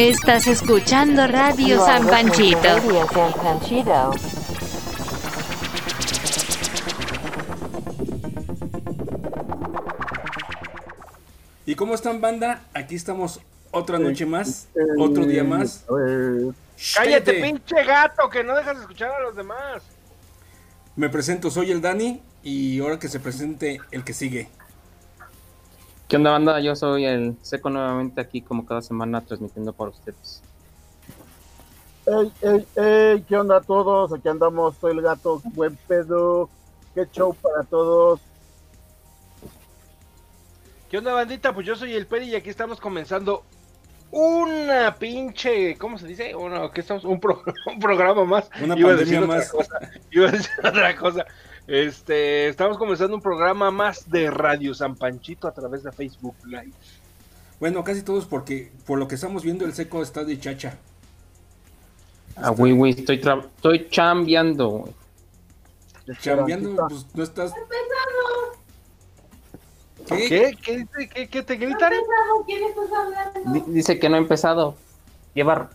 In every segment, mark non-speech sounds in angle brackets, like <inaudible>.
Estás escuchando Radio San Panchito. Radio San Panchito. ¿Y cómo están, banda? Aquí estamos otra noche más, otro día más. Cállate, Cállate. pinche gato, que no dejas de escuchar a los demás. Me presento, soy el Dani y ahora que se presente el que sigue. ¿Qué onda, banda? Yo soy el Seco nuevamente aquí como cada semana transmitiendo para ustedes. ey, ey, ey, ¿qué onda a todos? Aquí andamos, soy el gato, buen pedo. Qué show para todos. ¿Qué onda, bandita? Pues yo soy el Peri y aquí estamos comenzando una pinche, ¿cómo se dice? Uno, ¿qué estamos? Un, pro- <laughs> un programa más. Una Iba a decir otra más. cosa, Iba a decir <laughs> otra cosa. Este, estamos comenzando un programa más de Radio San Panchito a través de Facebook Live. Bueno, casi todos porque por lo que estamos viendo el seco está de chacha. Ah, güey, güey, estoy, tra- estoy chambeando. Chambeando, pues no estás... ¿Qué? ¿Qué? ¿Qué, dice? ¿Qué, qué te gritan? Di- dice que no ha empezado. Lleva,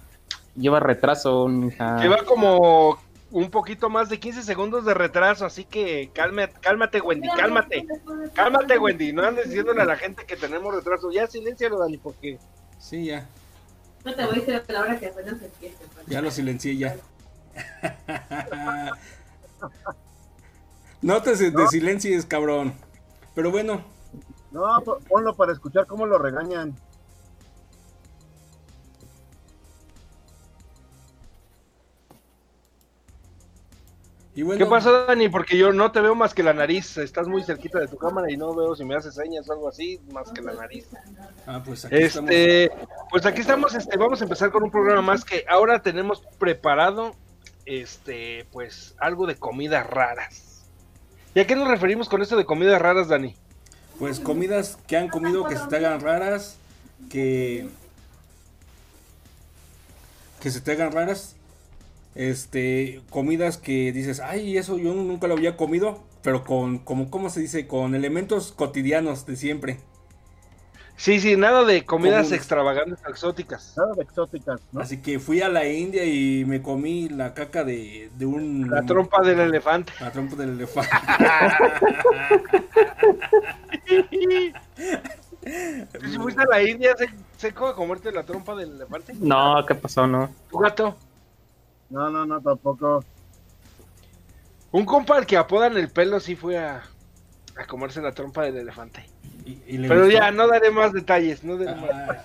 lleva retraso, mija. Lleva como un poquito más de 15 segundos de retraso, así que cálmate, cálmate Wendy, cálmate. Cálmate, Wendy. No andes diciéndole a la gente que tenemos retraso. Ya silencialo, Dani, porque Sí, ya. No te voy a decir a la hora que apenas empiece. pues. Ya lo silencié ya. <laughs> no te de silencies, cabrón. Pero bueno, No, po- ponlo para escuchar cómo lo regañan. Y bueno. ¿Qué pasó, Dani? Porque yo no te veo más que la nariz. Estás muy cerquita de tu cámara y no veo si me haces señas o algo así, más que la nariz. Ah, pues aquí estamos. Este, pues aquí estamos, este, vamos a empezar con un programa más que ahora tenemos preparado, este, pues algo de comidas raras. ¿Y a qué nos referimos con esto de comidas raras, Dani? Pues comidas que han comido que se te hagan raras, que que se te hagan raras, este, comidas que dices, ay, eso yo nunca lo había comido, pero con, como, ¿cómo se dice? Con elementos cotidianos de siempre. Sí, sí, nada de comidas Comunes. extravagantes o exóticas. Nada de exóticas, ¿no? Así que fui a la India y me comí la caca de, de un... La trompa del elefante. La trompa del elefante. <laughs> ¿Tú si fuiste a la India se- seco a comerte la trompa del elefante? No, ¿qué pasó? No. ¿Tu gato? No, no, no, tampoco. Un compa al que apodan el pelo sí fue a, a comerse la trompa del elefante. Y- y le Pero gustó. ya, no daré más detalles, no daré más.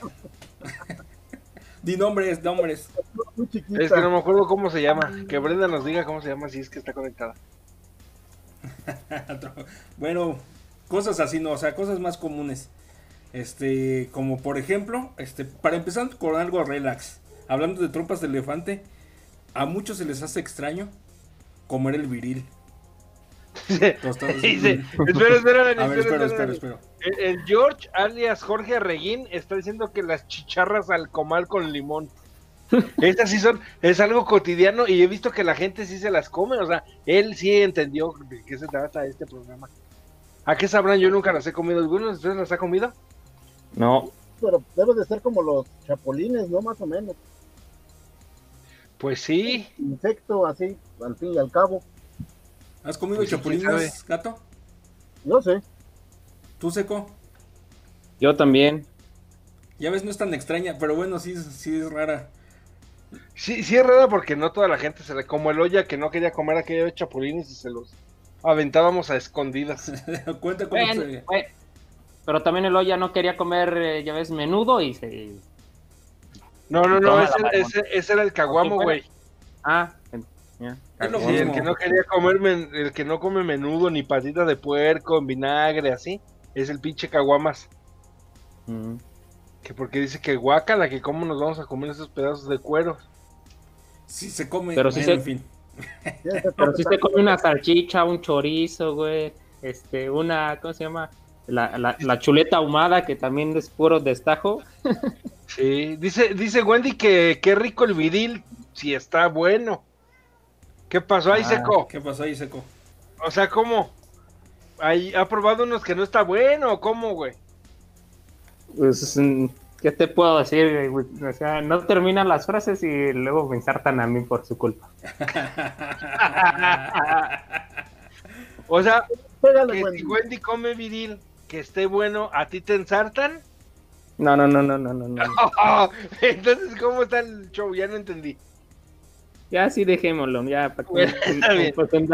<laughs> Di nombres, nombres. Es que no me acuerdo cómo se llama. Que Brenda nos diga cómo se llama si es que está conectada. <laughs> bueno, cosas así, no, o sea, cosas más comunes. Este, como por ejemplo, este, para empezar con algo relax, hablando de trompas de elefante, a muchos se les hace extraño comer el viril. Tostados Dice, espera, espera, ver, espera, espero, espera, espero, Dani. espero. El, el George, alias Jorge Arreguín, está diciendo que las chicharras al comal con limón. Estas sí son, es algo cotidiano y he visto que la gente sí se las come, o sea, él sí entendió de qué se trata este programa. ¿A qué sabrán? Yo nunca las he comido. ¿Alguno de ustedes las ha comido? No. Pero debe de ser como los chapulines, ¿no? Más o menos. Pues sí. Insecto, así, al fin y al cabo. ¿Has comido Pues chapulines, gato? Yo sé. ¿Tú seco? Yo también. Ya ves, no es tan extraña, pero bueno, sí, sí es rara. Sí, sí es raro porque no toda la gente se le... Como el olla que no quería comer aquella de chapulines y se los aventábamos a escondidas. <laughs> Cuenta cómo Bueno, se... bueno. Pero también el olla no quería comer, eh, ya ves, menudo y se... No, no, no, ese, ese- ese era el caguamo, güey. Ah, lo Sí, el que no quería comer, men- el que no come menudo ni patita de puerco en vinagre, así, es el pinche caguamas. Mm. Que porque dice que guácala, que cómo nos vamos a comer esos pedazos de cuero. Sí se come, Pero sí se- en fin. <laughs> Pero si se come una salchicha, un chorizo, güey. Este, una, ¿cómo se llama? La, la, la chuleta ahumada, que también es puro destajo. Sí, dice, dice Wendy que qué rico el vidil, si está bueno. ¿Qué pasó ahí, Ah. seco? ¿Qué pasó ahí, seco? O sea, ¿cómo? Ahí, ¿Ha probado unos que no está bueno o cómo, güey? Pues, ¿Qué te puedo decir, güey? O sea, no terminan las frases y luego me ensartan a mí por su culpa. <laughs> O sea, Pégale, que Wendy. si Wendy come viril, que esté bueno, ¿a ti te ensartan? No, no, no, no, no, no. no. <laughs> Entonces, ¿cómo está el show? Ya no entendí. Ya sí dejémoslo, ya para Bueno,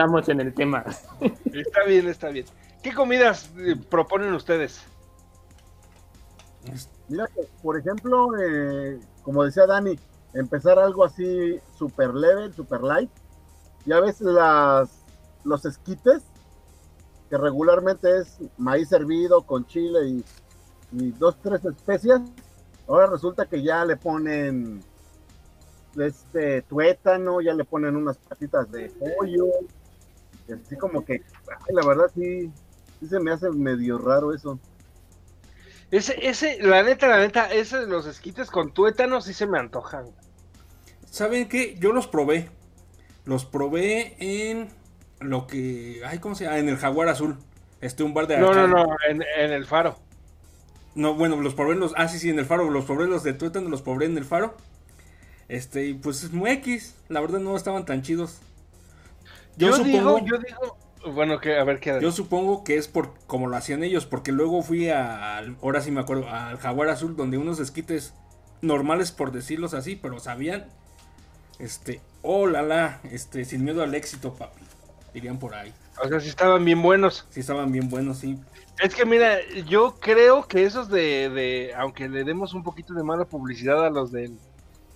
nos en el tema. <laughs> Está bien, está bien. ¿Qué comidas eh, proponen ustedes? Mira que, por ejemplo, eh, como decía Dani, empezar algo así super leve, super light. Ya ves las, los esquites, que regularmente es maíz hervido con chile y, y dos, tres especias. Ahora resulta que ya le ponen este tuétano, ya le ponen unas patitas de pollo. y así como que, ay, la verdad sí, sí se me hace medio raro eso. Ese, ese, la neta, la neta, ese de los esquites con tuétano sí se me antojan. ¿Saben qué? Yo los probé. Los probé en lo que. Ay, ¿cómo se llama? En el Jaguar Azul. Este, un bar de No, no, arcade. no, en, en el faro. No, bueno, los probé en los. Ah, sí, sí, en el faro. Los probé los de tuétano, los probé en el faro. Este, y pues es muy X. La verdad no estaban tan chidos. Yo, Yo, supongo. digo, yo digo, bueno, que a ver qué. Yo supongo que es por como lo hacían ellos, porque luego fui al, ahora sí me acuerdo, al Jaguar Azul, donde unos esquites normales, por decirlos así, pero sabían, este, oh la la, este, sin miedo al éxito, papi, dirían por ahí. O sea, sí estaban bien buenos. Sí estaban bien buenos, sí. Es que mira, yo creo que esos de, de, aunque le demos un poquito de mala publicidad a los del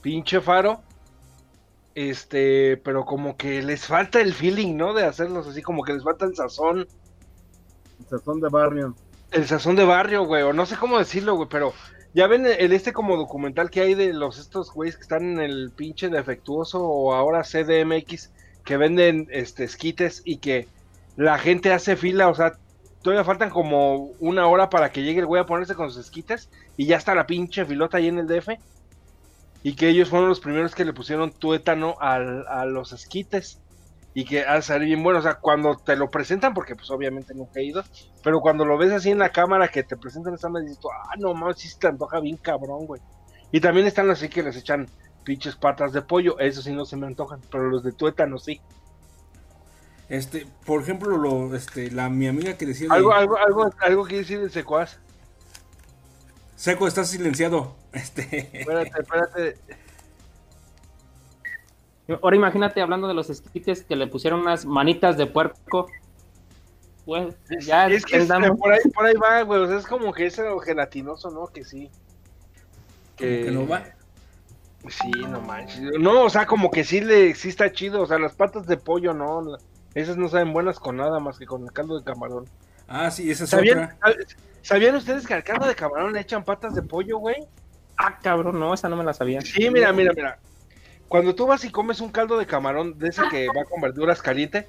pinche faro, este, pero como que les falta el feeling, ¿no? De hacerlos así, como que les falta el sazón, Sazón de barrio. el sazón de barrio, güey, o no sé cómo decirlo, güey, pero ya ven el este como documental que hay de los estos güeyes que están en el pinche defectuoso o ahora CDMX que venden este esquites y que la gente hace fila, o sea, todavía faltan como una hora para que llegue el güey a ponerse con sus esquites y ya está la pinche filota ahí en el DF. Y que ellos fueron los primeros que le pusieron tuétano al- a los esquites. Y que de salir bien bueno. O sea, cuando te lo presentan, porque pues obviamente nunca he ido. Pero cuando lo ves así en la cámara que te presentan esa madre, dices ah, no mames, sí se te antoja bien cabrón, güey. Y también están así que les echan pinches patas de pollo. Eso sí no se me antojan. Pero los de tuétano sí. Este, por ejemplo, lo, este, la, mi amiga que decía de, Algo, algo, algo, algo que decir de secuaz. Seco, estás silenciado. <laughs> Este, Espérate, espérate. Ahora imagínate hablando de los esquites que le pusieron unas manitas de puerco. Pues ya es que entendamos. por, ahí, por ahí va, güey. O sea, es como que es algo gelatinoso, ¿no? Que sí. como que no va. Sí, no manches. No, o sea, como que sí le sí está chido. O sea, las patas de pollo, no. Esas no saben buenas con nada más que con el caldo de camarón. Ah, sí, esa es ¿Sabían, otra. ¿Sabían ustedes que al caldo de camarón le echan patas de pollo, güey? Ah, cabrón, no, esa no me la sabía. Sí, mira, mira, mira. Cuando tú vas y comes un caldo de camarón de ese que va con verduras caliente,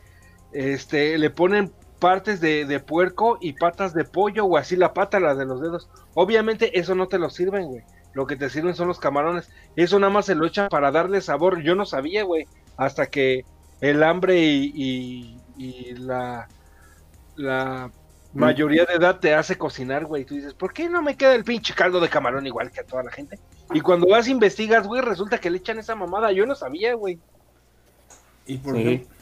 este, le ponen partes de, de puerco y patas de pollo o así la pata, la de los dedos. Obviamente eso no te lo sirven, güey. Lo que te sirven son los camarones. Eso nada más se lo echan para darle sabor. Yo no sabía, güey. Hasta que el hambre y, y- y la, la mayoría de edad te hace cocinar, güey. Tú dices, ¿por qué no me queda el pinche caldo de camarón igual que a toda la gente? Y cuando vas e investigas, güey, resulta que le echan esa mamada. Yo no sabía, güey. Y por, Sí. ejemplo,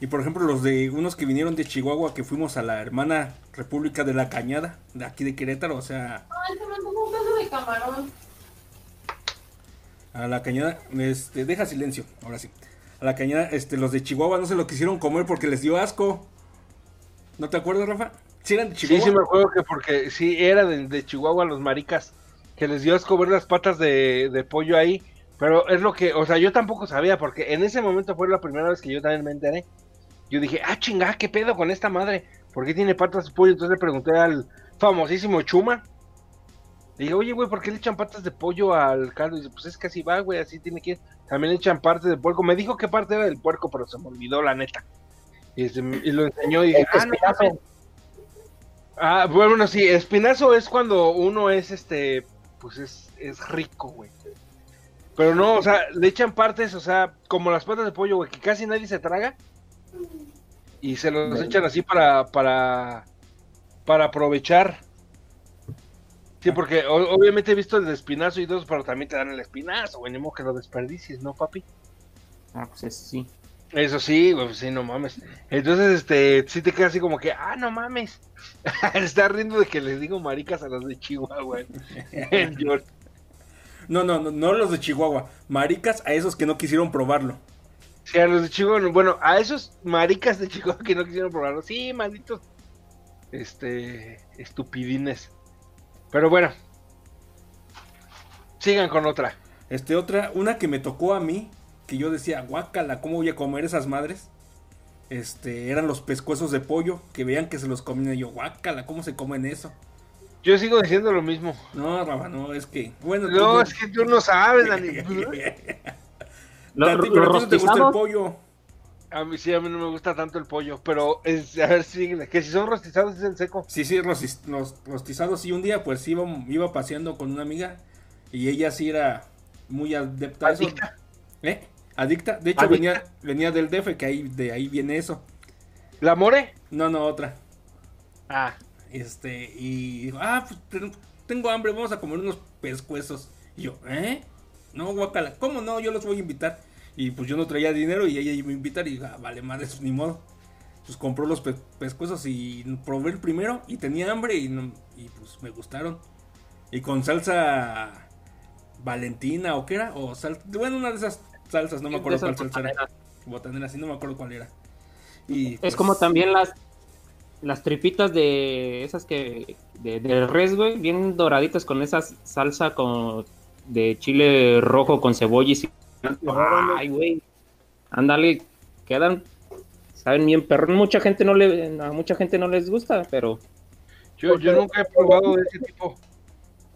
y por ejemplo, los de unos que vinieron de Chihuahua, que fuimos a la hermana República de la Cañada, de aquí de Querétaro, o sea, Ay, se me antojó un pedazo de camarón. A la Cañada, este, deja silencio, ahora sí. A la Cañada, este, los de Chihuahua no se lo quisieron comer porque les dio asco. ¿No te acuerdas, Rafa? ¿Sí eran de Sí, Chihuahua? sí me acuerdo que porque sí, era de, de Chihuahua los maricas, que les dio asco ver las patas de, de pollo ahí. Pero es lo que, o sea, yo tampoco sabía, porque en ese momento fue la primera vez que yo también me enteré. Yo dije, ah, chingada, ¿qué pedo con esta madre? ¿Por qué tiene patas de pollo? Entonces le pregunté al famosísimo Chuma. Le dije, oye, güey, ¿por qué le echan patas de pollo al caldo? Y dice, pues es que así va, güey, así tiene que ir. También le echan parte del puerco. Me dijo qué parte era del puerco, pero se me olvidó, la neta. Y, este, y lo enseñó y dije, ah, no, mames". Ah, bueno, sí, espinazo es cuando uno es este, pues es, es rico, güey. Pero no, o sea, le echan partes, o sea, como las patas de pollo, güey, que casi nadie se traga. Y se los echan así para, para, para aprovechar. Sí, porque o- obviamente he visto el de espinazo y dos, pero también te dan el espinazo, güey, ni modo que lo desperdicies, ¿no, papi? Ah, pues eso sí. Eso sí, güey, pues sí, no mames. Entonces, este, sí te queda así como que, ah, no mames. <laughs> Está riendo de que les digo maricas a los de Chihuahua, <laughs> No, no, no, no los de Chihuahua. Maricas a esos que no quisieron probarlo. Sí, a los de Chihuahua, bueno, a esos maricas de Chihuahua que no quisieron probarlo. Sí, malditos. Este, estupidines. Pero bueno. Sigan con otra. Este, otra, una que me tocó a mí, que yo decía, guácala, ¿cómo voy a comer esas madres? Este, eran los pescuezos de pollo, que veían que se los comían y yo, guácala, ¿cómo se comen eso? Yo sigo diciendo lo mismo. No, Raba, no, es que, bueno, No, tú- es que tú no sabes, Dani. <laughs> <laughs> No te gusta el pollo. A mí sí, a mí no me gusta tanto el pollo, pero es, a ver, síguele, que si son rostizados es el seco. Sí, sí, los rostizados. Y un día, pues iba, iba paseando con una amiga y ella sí era muy adepta a eso. Adicta. ¿Eh? Adicta. De hecho, Adicta. venía, venía del DF, que ahí, de ahí viene eso. ¿La more? No, no, otra. Ah, Este, y dijo, ah, pues ten- tengo hambre, vamos a comer unos pescuezos. Y yo, ¿eh? No, guacala, ¿cómo no? Yo los voy a invitar. Y pues yo no traía dinero y ella iba a invitar y ah, vale, madre, eso ni modo. Pues compró los pe- pescuezos y probé el primero y tenía hambre y, no- y pues me gustaron. Y con salsa Valentina o qué era, o sal, bueno, una de esas salsas, no me acuerdo cuál salsa era. Botanera, sí, no me acuerdo cuál era. Y, Es pues, como también las las tripitas de esas que de, de res, güey, bien doraditas con esa salsa con de chile rojo con cebolla y. Ay, güey. Ándale, quedan saben bien perro. Mucha gente no le a mucha gente no les gusta, pero yo, yo nunca he probado de ese tipo.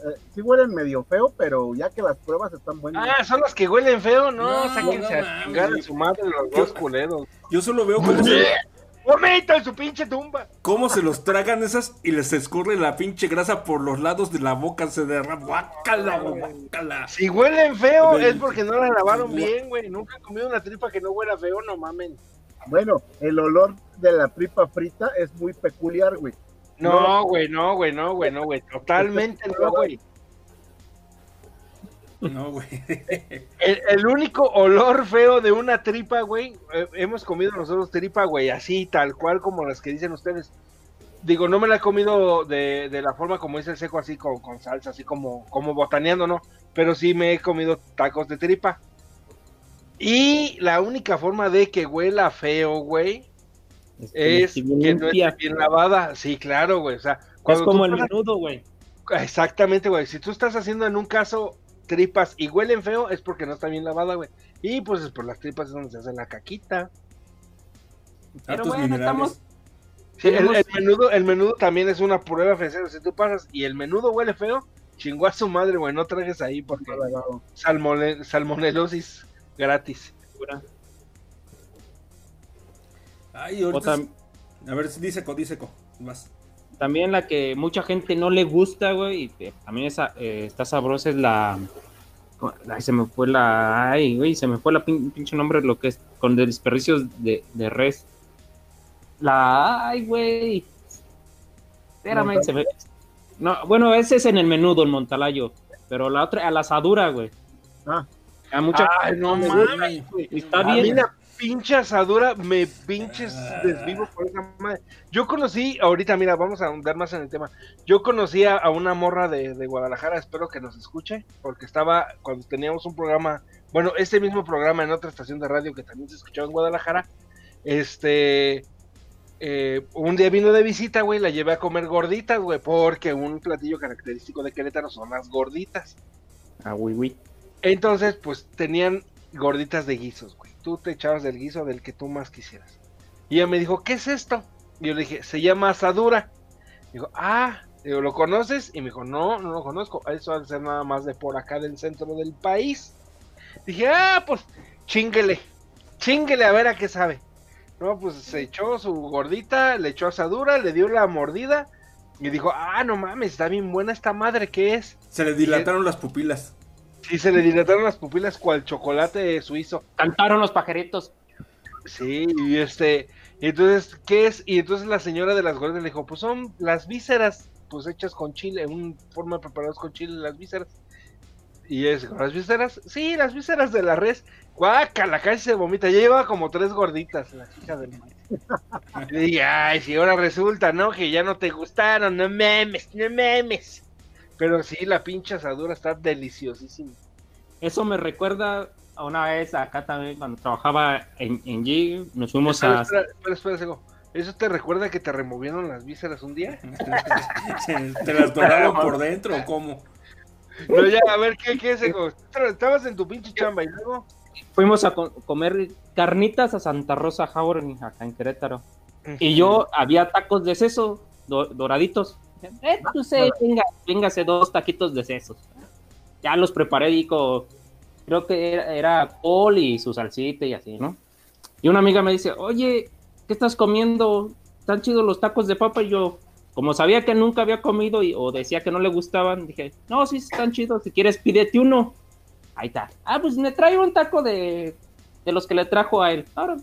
Eh, sí huelen medio feo, pero ya que las pruebas están buenas. Ah, son las que huelen feo, no, No, sáquense no a chingar a su madre los dos culeros. yo solo veo cómo <laughs> se, ¡Vomita en su pinche tumba! cómo se los tragan esas y les escurre la pinche grasa por los lados de la boca, se derrama. Guácala, guácala. Si huelen feo es porque no la lavaron bien, güey. Nunca he comido una tripa que no huela feo, no mamen. Bueno, el olor de la tripa frita es muy peculiar, güey. No, güey, no, güey, no, güey, no, güey. Totalmente no, güey. No, güey. El, el único olor feo de una tripa, güey, eh, hemos comido nosotros tripa, güey, así, tal cual como las que dicen ustedes. Digo, no me la he comido de, de la forma como dice el seco, así con, con salsa, así como, como botaneando, ¿no? Pero sí me he comido tacos de tripa. Y la única forma de que huela feo, güey, es que bien no esté bien lavada. Sí, claro, güey. O sea, es como el menudo, güey. Exactamente, güey. Si tú estás haciendo en un caso tripas y huelen feo, es porque no está bien lavada, güey. Y pues es por las tripas es donde se hace la caquita. Pero bueno, minerales. estamos Sí, el, el menudo, el menudo también es una prueba fea. Si tú pasas y el menudo huele feo, chingó a su madre, güey. No trajes ahí porque salmone- salmonelosis gratis. Ay, ahorita. A ver, dice co, dice co. Vas. También la que mucha gente no le gusta, güey, y que también esa, eh, está sabrosa es la ay, se me fue la ay, güey, se me fue la pin- pinche nombre lo que es con desperdicios de, de res. La ay, güey. Espérame, se me No, bueno, ese es en el menudo, el montalayo, pero la otra a la asadura, güey. Ah. A mucha Ay, no mames, Está A mí bien. la pinche asadura me pinches desvivo por esa madre. Yo conocí, ahorita mira, vamos a ahondar más en el tema. Yo conocí a, una morra de, de Guadalajara, espero que nos escuche, porque estaba cuando teníamos un programa, bueno, este mismo programa en otra estación de radio que también se escuchaba en Guadalajara. Este, eh, un día vino de visita, güey, la llevé a comer gorditas, güey, porque un platillo característico de Querétaro son las gorditas. Ah, güey, güey. Entonces, pues tenían gorditas de guisos, güey. Tú te echabas del guiso del que tú más quisieras. Y ella me dijo, ¿qué es esto? Y yo le dije, se llama asadura. Dijo, ah, digo, ¿lo conoces? Y me dijo, no, no lo conozco. Eso ha de ser nada más de por acá del centro del país. Dije, ah, pues, chinguele, chinguele a ver a qué sabe. No, pues se echó su gordita, le echó asadura, le dio la mordida y dijo, ah, no mames, está bien buena esta madre, ¿qué es? Se le dilataron las pupilas. Sí, se le dilataron las pupilas cual chocolate suizo. Cantaron los pajaritos. Sí, y este, entonces, ¿qué es? Y entonces la señora de las gorditas le dijo, pues son las vísceras, pues hechas con chile, en un forma preparadas con chile las vísceras. Y es, ¿las vísceras? Sí, las vísceras de la res. Guácala, casi se vomita. Ya lleva como tres gorditas, la hija del. Y dije, ay, si ahora resulta, ¿no? Que ya no te gustaron, no memes, no memes. Pero sí, la pinche asadura está deliciosísima. Eso me recuerda a una vez acá también, cuando trabajaba en, en G, nos fuimos Espera, a... espera, espera, espera. ¿Eso te recuerda que te removieron las vísceras un día? <laughs> ¿Te las doraron por dentro o cómo? No, ya, a ver, ¿qué, qué, Sego? Estabas en tu pinche chamba y luego... Fuimos a co- comer carnitas a Santa Rosa Jauregui, acá en Querétaro. Y yo había tacos de seso do- doraditos. Eh, pues, eh, venga, véngase dos taquitos de sesos. Ya los preparé co- creo que era, era col y su salsita y así, ¿no? Y una amiga me dice, oye, ¿qué estás comiendo? ¿Están chidos los tacos de papa? Y yo, como sabía que nunca había comido y, o decía que no le gustaban, dije, no, sí están chidos, si quieres pídete uno. Ahí está. Ah, pues me trae un taco de, de los que le trajo a él. Ahora,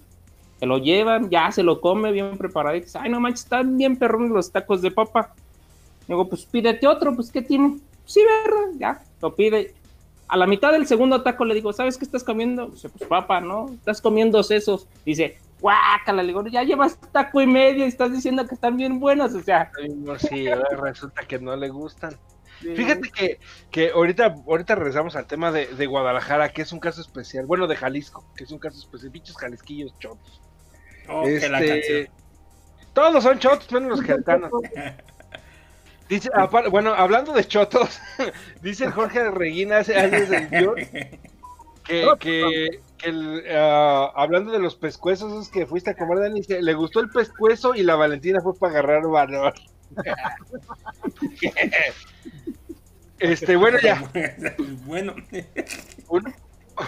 se lo llevan, ya se lo come bien preparado. Y dice, ay, no manches, están bien perrones los tacos de papa. Digo, pues pídete otro, pues ¿qué tiene? Sí, ¿verdad? Ya, lo pide. A la mitad del segundo taco le digo, ¿sabes qué estás comiendo? Dice, pues papa, ¿no? Estás comiendo sesos. Dice, guácala, le digo, ya llevas taco y medio y estás diciendo que están bien buenos. O sea, sí, ahora resulta que no le gustan. Fíjate que, que ahorita, ahorita regresamos al tema de, de Guadalajara, que es un caso especial. Bueno, de Jalisco, que es un caso especial. Pinches jalisquillos chotos. Oh, la Este, todos son chotos, menos los jeretanos. <laughs> Dice, apar- bueno, hablando de chotos, <laughs> dice Jorge Reguín hace años del que, que, que el, ah, hablando de los pescuezos que fuiste a comer, Dani, dice, le gustó el pescuezo y la Valentina fue para agarrar valor. <laughs> este, bueno, ya. <laughs> bueno, Un-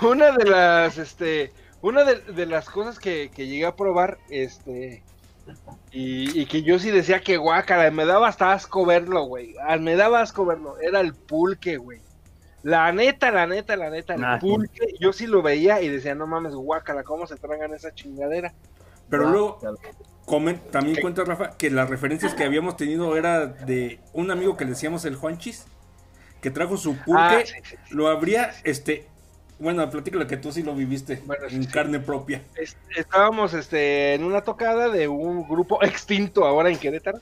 una de las este una de, de las cosas que, que llegué a probar este y, y que yo sí decía que guácara me daba hasta asco verlo güey. Ah, me daba asco verlo era el pulque güey. La neta la neta la neta el Ah, sí. pulque yo sí lo veía y decía no mames guácara cómo se tragan esa chingadera pero luego comen, también cuenta Rafa que las referencias que habíamos tenido era de un amigo que le decíamos el Juanchis, que trajo su pulque, Ah, sí, sí, sí. lo habría, este, bueno, platícalo que tú sí lo viviste Bueno, en sí. carne propia. Es- estábamos este en una tocada de un grupo <laughs> extinto ahora en Querétaro.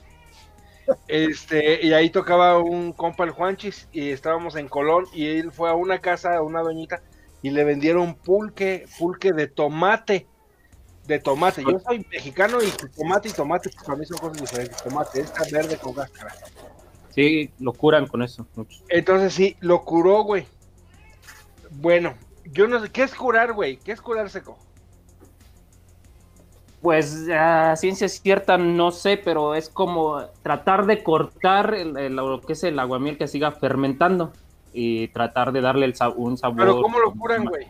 Este, y ahí tocaba un compa el Juanchis y estábamos en Colón y él fue a una casa, a una doñita y le vendieron pulque, pulque de tomate. De tomate. Yo soy mexicano y tomate y tomate pues, para mí son cosas diferentes. Tomate, está verde con cáscara. sí, lo curan con eso. Entonces sí, lo curó, güey. Bueno, yo no sé, ¿qué es curar, güey? ¿Qué es curar seco? Pues a ciencia cierta no sé, pero es como tratar de cortar el- el- lo que es el aguamiel que siga fermentando y tratar de darle el un sabor. Pero ¿cómo lo curan, güey?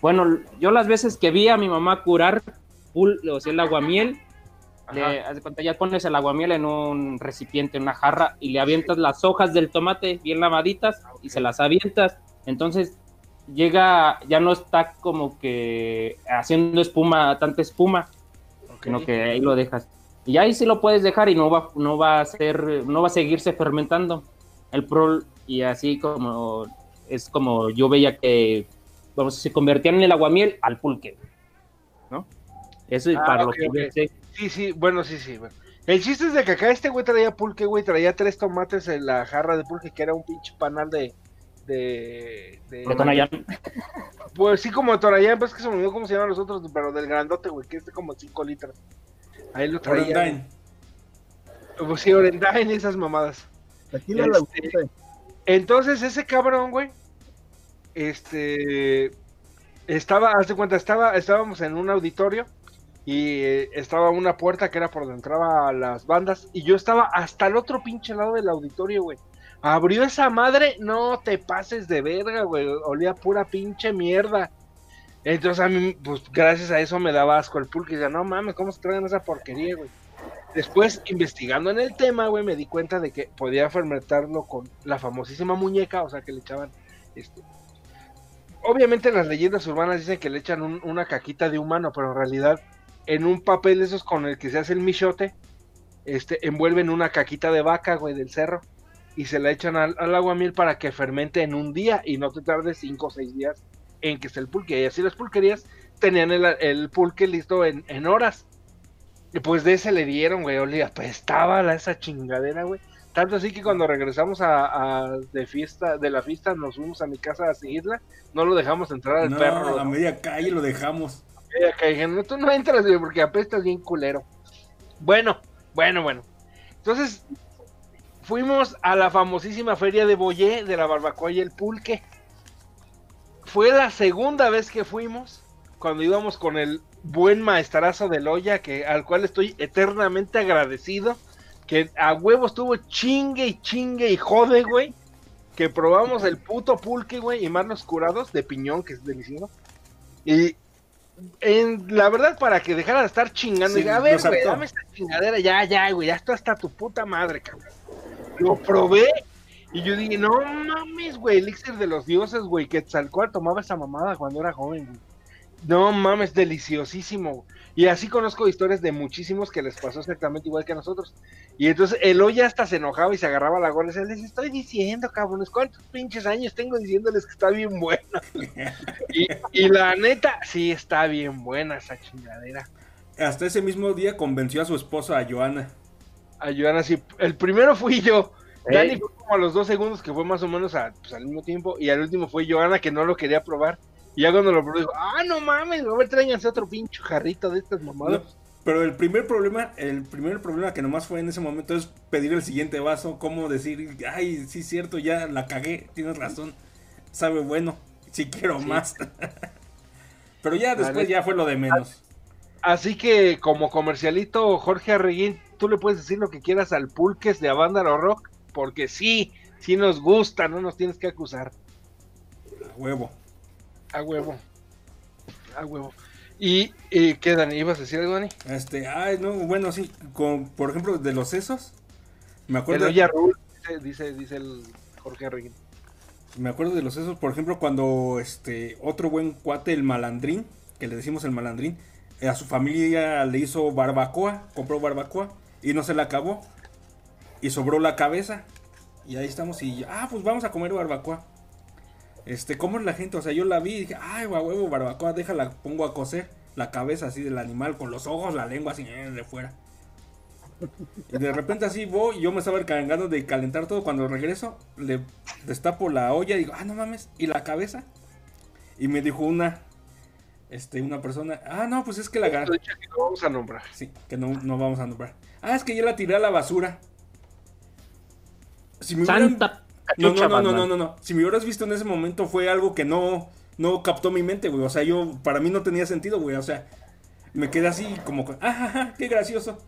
Bueno, yo las veces que vi a mi mamá curar pul- o sea, el aguamiel, le, ya pones el aguamiel en un recipiente, en una jarra, y le avientas las hojas del tomate bien lavaditas y se las avientas. Entonces llega, ya no está como que haciendo espuma, tanta espuma, Ok. sino que ahí lo dejas. Y ahí sí lo puedes dejar y no va, no va a ser, no va a seguirse fermentando. El pro, y así como es como yo veía que vamos, se convertían en el aguamiel al pulque. ¿No? Eso es Ah, para ok, lo que. Sí, sí, bueno, sí, sí. bueno. El chiste es de que acá este güey traía pulque, güey, traía tres tomates en la jarra de pulque, que era un pinche panal de... De, de- De Tonayán. Pues sí, como de Torayán, pues que se me olvidó cómo se llaman los otros, pero del grandote, güey, que es de como 5 litros. Ahí lo traía. Orendain. Pues sí, Orendain, esas mamadas. Tequila la Este-. Entonces, ese cabrón, güey, este, estaba, haz de cuenta, estaba, estábamos en un auditorio y eh, estaba una puerta que era por donde entraba las bandas y yo estaba hasta el otro pinche lado del auditorio, güey. Abrió esa madre, no te pases de verga, güey, olía pura pinche mierda. Entonces a mí, pues gracias a eso me daba asco el pulque. Y decía, no mames, ¿cómo se traen esa porquería, güey? Después, investigando en el tema, güey, me di cuenta de que podía fermentarlo con la famosísima muñeca, o sea, que le echaban, este... Obviamente las leyendas urbanas dicen que le echan un- una caquita de humano, pero en realidad en un papel de esos con el que se hace el michote, este, envuelven una caquita de vaca, güey, del cerro, y se la echan al, al agua miel para que fermente en un día y no te tardes cinco o seis días en que esté el pulque. Y así las pulquerías tenían el, el pulque listo en, en horas. Y pues de ese le dieron, güey, olía, apestaba la, esa chingadera, güey. Tanto así que cuando regresamos a, a- de fiesta, de la fiesta, nos fuimos a mi casa a seguirla, no lo dejamos entrar al No, perro. a media calle lo dejamos. Y acá dije, no, tú no entras, güey, porque apestas bien culero. Bueno, bueno, bueno. Entonces, fuimos a la famosísima feria de Boyé, de la barbacoa y el pulque. Fue la segunda vez que fuimos, cuando íbamos con el buen maestrazo de Loya, que, al cual estoy eternamente agradecido, que a huevo estuvo chingue y chingue y jode, güey, que probamos el puto pulque, güey, y más los curados de piñón, que es delicioso. Y en, la verdad, para que dejara de estar chingando, Sí, dije, a ver, güey, dame esta chingadera, ya, ya, güey, ya está hasta tu puta madre, cabrón. Lo probé y yo dije, no mames, güey, elixir de los dioses, güey, que Quetzalcóatl tomaba esa mamada cuando era joven, güey. No mames, deliciosísimo. Y así conozco historias de muchísimos que les pasó exactamente igual que a nosotros. Y entonces el ya hasta se enojaba y se agarraba la gorra y les estoy diciendo, cabrones, ¿cuántos pinches años tengo diciéndoles que está bien buena? y, y la neta, sí está bien buena esa chingadera. Hasta ese mismo día convenció a su esposa, a Joana. A Joana, sí, el primero fui yo. Ey. Dani fue como a los dos segundos, que fue más o menos a- pues, al mismo tiempo. Y al último fue Joana, que no lo quería probar. Y ya cuando lo probó, dijo, ah, no mames, a ver, tráiganse otro pinche jarrito de estas mamadas. No, pero el primer problema, el primer problema que nomás fue en ese momento es pedir el siguiente vaso, cómo decir, ay, sí es cierto, ya la cagué, tienes razón, sabe bueno, sí quiero más. <laughs> pero ya después Vale. ya fue lo de menos. Así que, como comercialito, Jorge Arreguín, tú le puedes decir lo que quieras al Pulques de Avándaro Rock, porque sí, sí nos gusta, no nos tienes que acusar. A huevo. A huevo. A huevo. ¿Y, y qué, Dani? ¿Ibas a decir algo, Dani? Este, ay, no, bueno, sí, con, por ejemplo, de los sesos, me El acuerdo, Oya Rule, dice, dice, dice el Jorge Arreguín. me acuerdo de los sesos, por ejemplo, cuando este otro buen cuate, el malandrín, que le decimos el malandrín, a su familia le hizo barbacoa, compró barbacoa y no se la acabó y sobró la cabeza y ahí estamos y ah, pues vamos a comer barbacoa. Este, ¿cómo es la gente? O sea, yo la vi y dije, ay, huevo, barbacoa, déjala, pongo a cocer la cabeza así del animal con los ojos, la lengua así eh, de fuera. Y de repente así voy, yo me estaba encargando de calentar todo. Cuando regreso, le destapo la olla y digo, ah, no mames, ¿y la cabeza? Y me dijo una, este, una persona, ah, no, pues es que la que no vamos a nombrar. Sí, que no, no vamos a nombrar. Ah, es que yo la tiré a la basura. Si me hubieran- Santa no, no, no, no, no, no, no. Si me hubieras visto en ese momento fue algo que no, no captó mi mente, güey. O sea, yo, para mí no tenía sentido, güey. O sea, me quedé así como, con, ah, ja, ja, qué gracioso.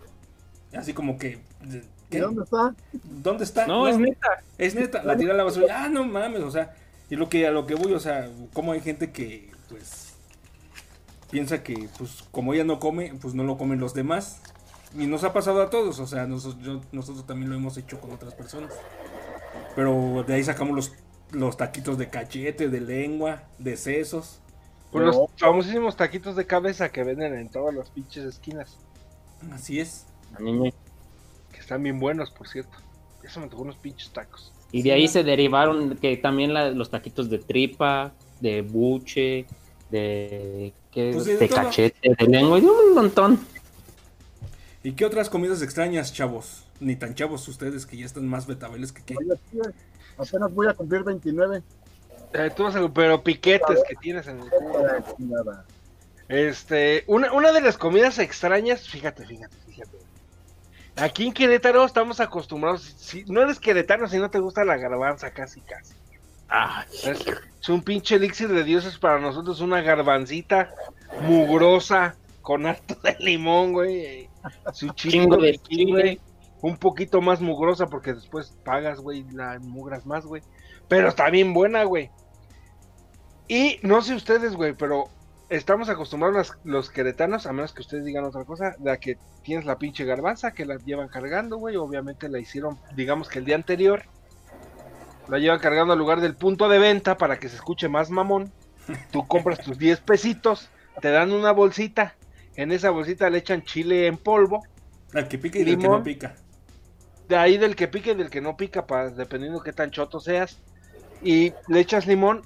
Así como que, ¿Y ¿qué? dónde está? ¿dónde está? No, es neta. Es neta, la tiré a la basura. Ah, no mames, o sea, y lo que a lo que voy, o sea, como hay gente que pues piensa que pues como ella no come, pues no lo comen los demás. Y nos ha pasado a todos, o sea, nosotros, yo- nosotros también lo hemos hecho con otras personas. Pero de ahí sacamos los, los taquitos de cachete, de lengua, de sesos. Por los famosísimos taquitos de cabeza que venden en todas las pinches esquinas. Así es. Niño. Que están bien buenos, por cierto. Eso me tocó unos pinches tacos. Y de ahí se derivaron que también la- los taquitos de tripa, de buche, de, ¿qué? Pues de de cachete, de lengua, y un montón. ¿Y qué otras comidas extrañas, chavos? Ni tan chavos ustedes que ya están más betabeles que qué. Apenas voy a cumplir 29. Eh, tú vas a- pero piquetes que tienes en el culo. Este, una, una de las comidas extrañas, fíjate, fíjate, fíjate. Aquí en Querétaro estamos acostumbrados, si no eres queretano, si no te gusta la garbanza, casi, casi. Es, es un pinche elixir de dioses para nosotros, una garbancita mugrosa con harto de limón, güey. Su Chingo de. Un poquito más mugrosa porque después pagas, güey, la mugras más, güey. Pero está bien buena, güey. Y no sé ustedes, güey, pero estamos acostumbrados los, los queretanos, a menos que ustedes digan otra cosa, de a que tienes la pinche garbanza que la llevan cargando, güey. Obviamente la hicieron, digamos que el día anterior. La llevan cargando al lugar del punto de venta para que se escuche más mamón. Tú compras tus 10 pesitos, te dan una bolsita. En esa bolsita le echan chile en polvo, Al que pica y del que no pica. De ahí del que pica y del que no pica, pa, dependiendo qué tan choto seas. Y le echas limón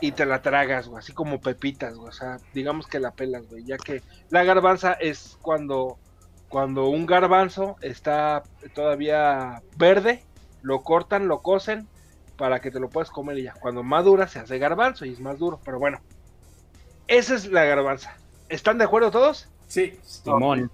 y te la tragas, güey, así como pepitas, güey. O sea, digamos que la pelas, güey. Ya que la garbanza es cuando, cuando un garbanzo está todavía verde, lo cortan, lo cocen para que te lo puedas comer y ya. Cuando madura se hace garbanzo y es más duro. Pero bueno, esa es la garbanza. ¿Están de acuerdo todos? Sí. Simón.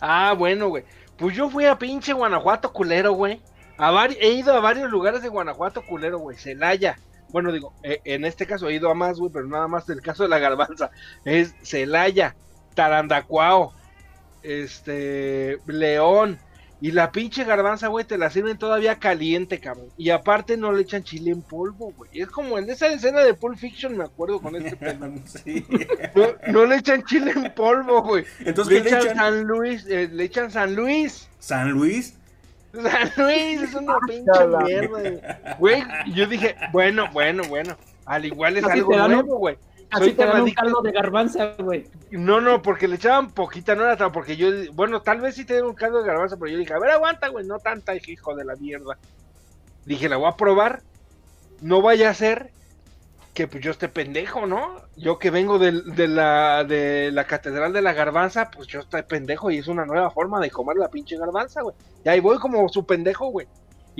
Ah, bueno, güey. Pues yo fui a pinche Guanajuato culero, güey. A vari- he ido a varios lugares de Guanajuato culero, güey. Celaya. Bueno, digo, eh, en este caso he ido a más, güey, pero nada más del caso de la garbanza. Es Celaya, Tarandacuao, este, León. Y la pinche garbanza, güey, te la sirven todavía caliente, cabrón. Y aparte no le echan chile en polvo, güey. Es como en esa escena de Pulp Fiction, me acuerdo con este <laughs> pedo. Sí. No, no le echan chile en polvo, güey. Entonces, Le ¿qué le echan? San Luis, eh, le echan San Luis. San Luis. San Luis es una pinche Chala. mierda. Güey, y yo dije, bueno, bueno, bueno. Al igual es Así algo nuevo, güey. Así Soy te dan un caldo de garbanza, güey. No, no, porque le echaban poquita, no era tan, porque yo, bueno, tal vez sí te un caldo de garbanzo, pero yo dije, a ver, aguanta, güey, no tanta, hijo de la mierda. Dije, la voy a probar, no vaya a ser que pues yo esté pendejo, ¿no? Yo que vengo del- de, la, de la catedral de la garbanza, pues yo estoy pendejo y es una nueva forma de comer la pinche garbanza, güey. Y ahí voy como su pendejo, güey.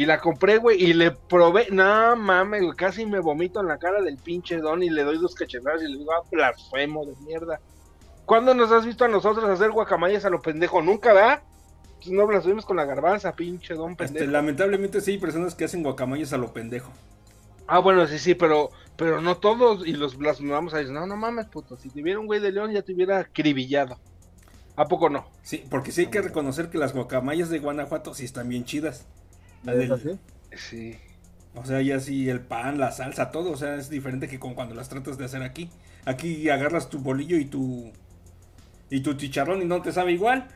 Y la compré, güey, y le probé, no mames, güey, casi me vomito en la cara del pinche don y le doy dos cachetadas y le digo, ah, blasfemo de mierda. ¿Cuándo nos has visto a nosotros hacer guacamayas a lo pendejo? Nunca, ¿verdad? Pues no blasfemes con la garbanza, pinche don Este, pendejo. lamentablemente sí hay personas que hacen guacamayas a lo pendejo. Ah, bueno, sí, sí, pero, pero no todos, y los blasfemamos a decir, no, no mames, puto, si te hubiera un güey de león ya te hubiera acribillado. ¿A poco no? Sí, porque sí hay que reconocer que las guacamayas de Guanajuato sí están bien chidas. Sí. O sea, ya sí, el pan, la salsa, todo. O sea, es diferente que con cuando las tratas de hacer aquí. Aquí agarras tu bolillo y tu. Y tu chicharrón y no te sabe igual.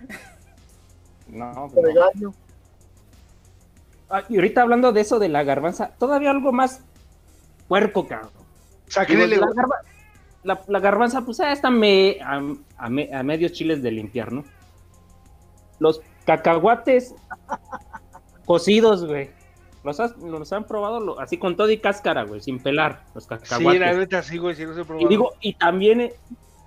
No, pues no. Regaño. Ah, y ahorita hablando de eso de la garbanza, todavía algo más puerco, cabrón. Sacrílego. la, garba- la- la garbanza, pues ah, está me- a, a me- a medios chiles de limpiar, ¿no? Los cacahuates cocidos, güey. Los, has- los han probado lo- así con todo y cáscara, güey, sin pelar los Sí, cacahuates. la neta, sí, güey, sí los he probado. y digo, y también, eh,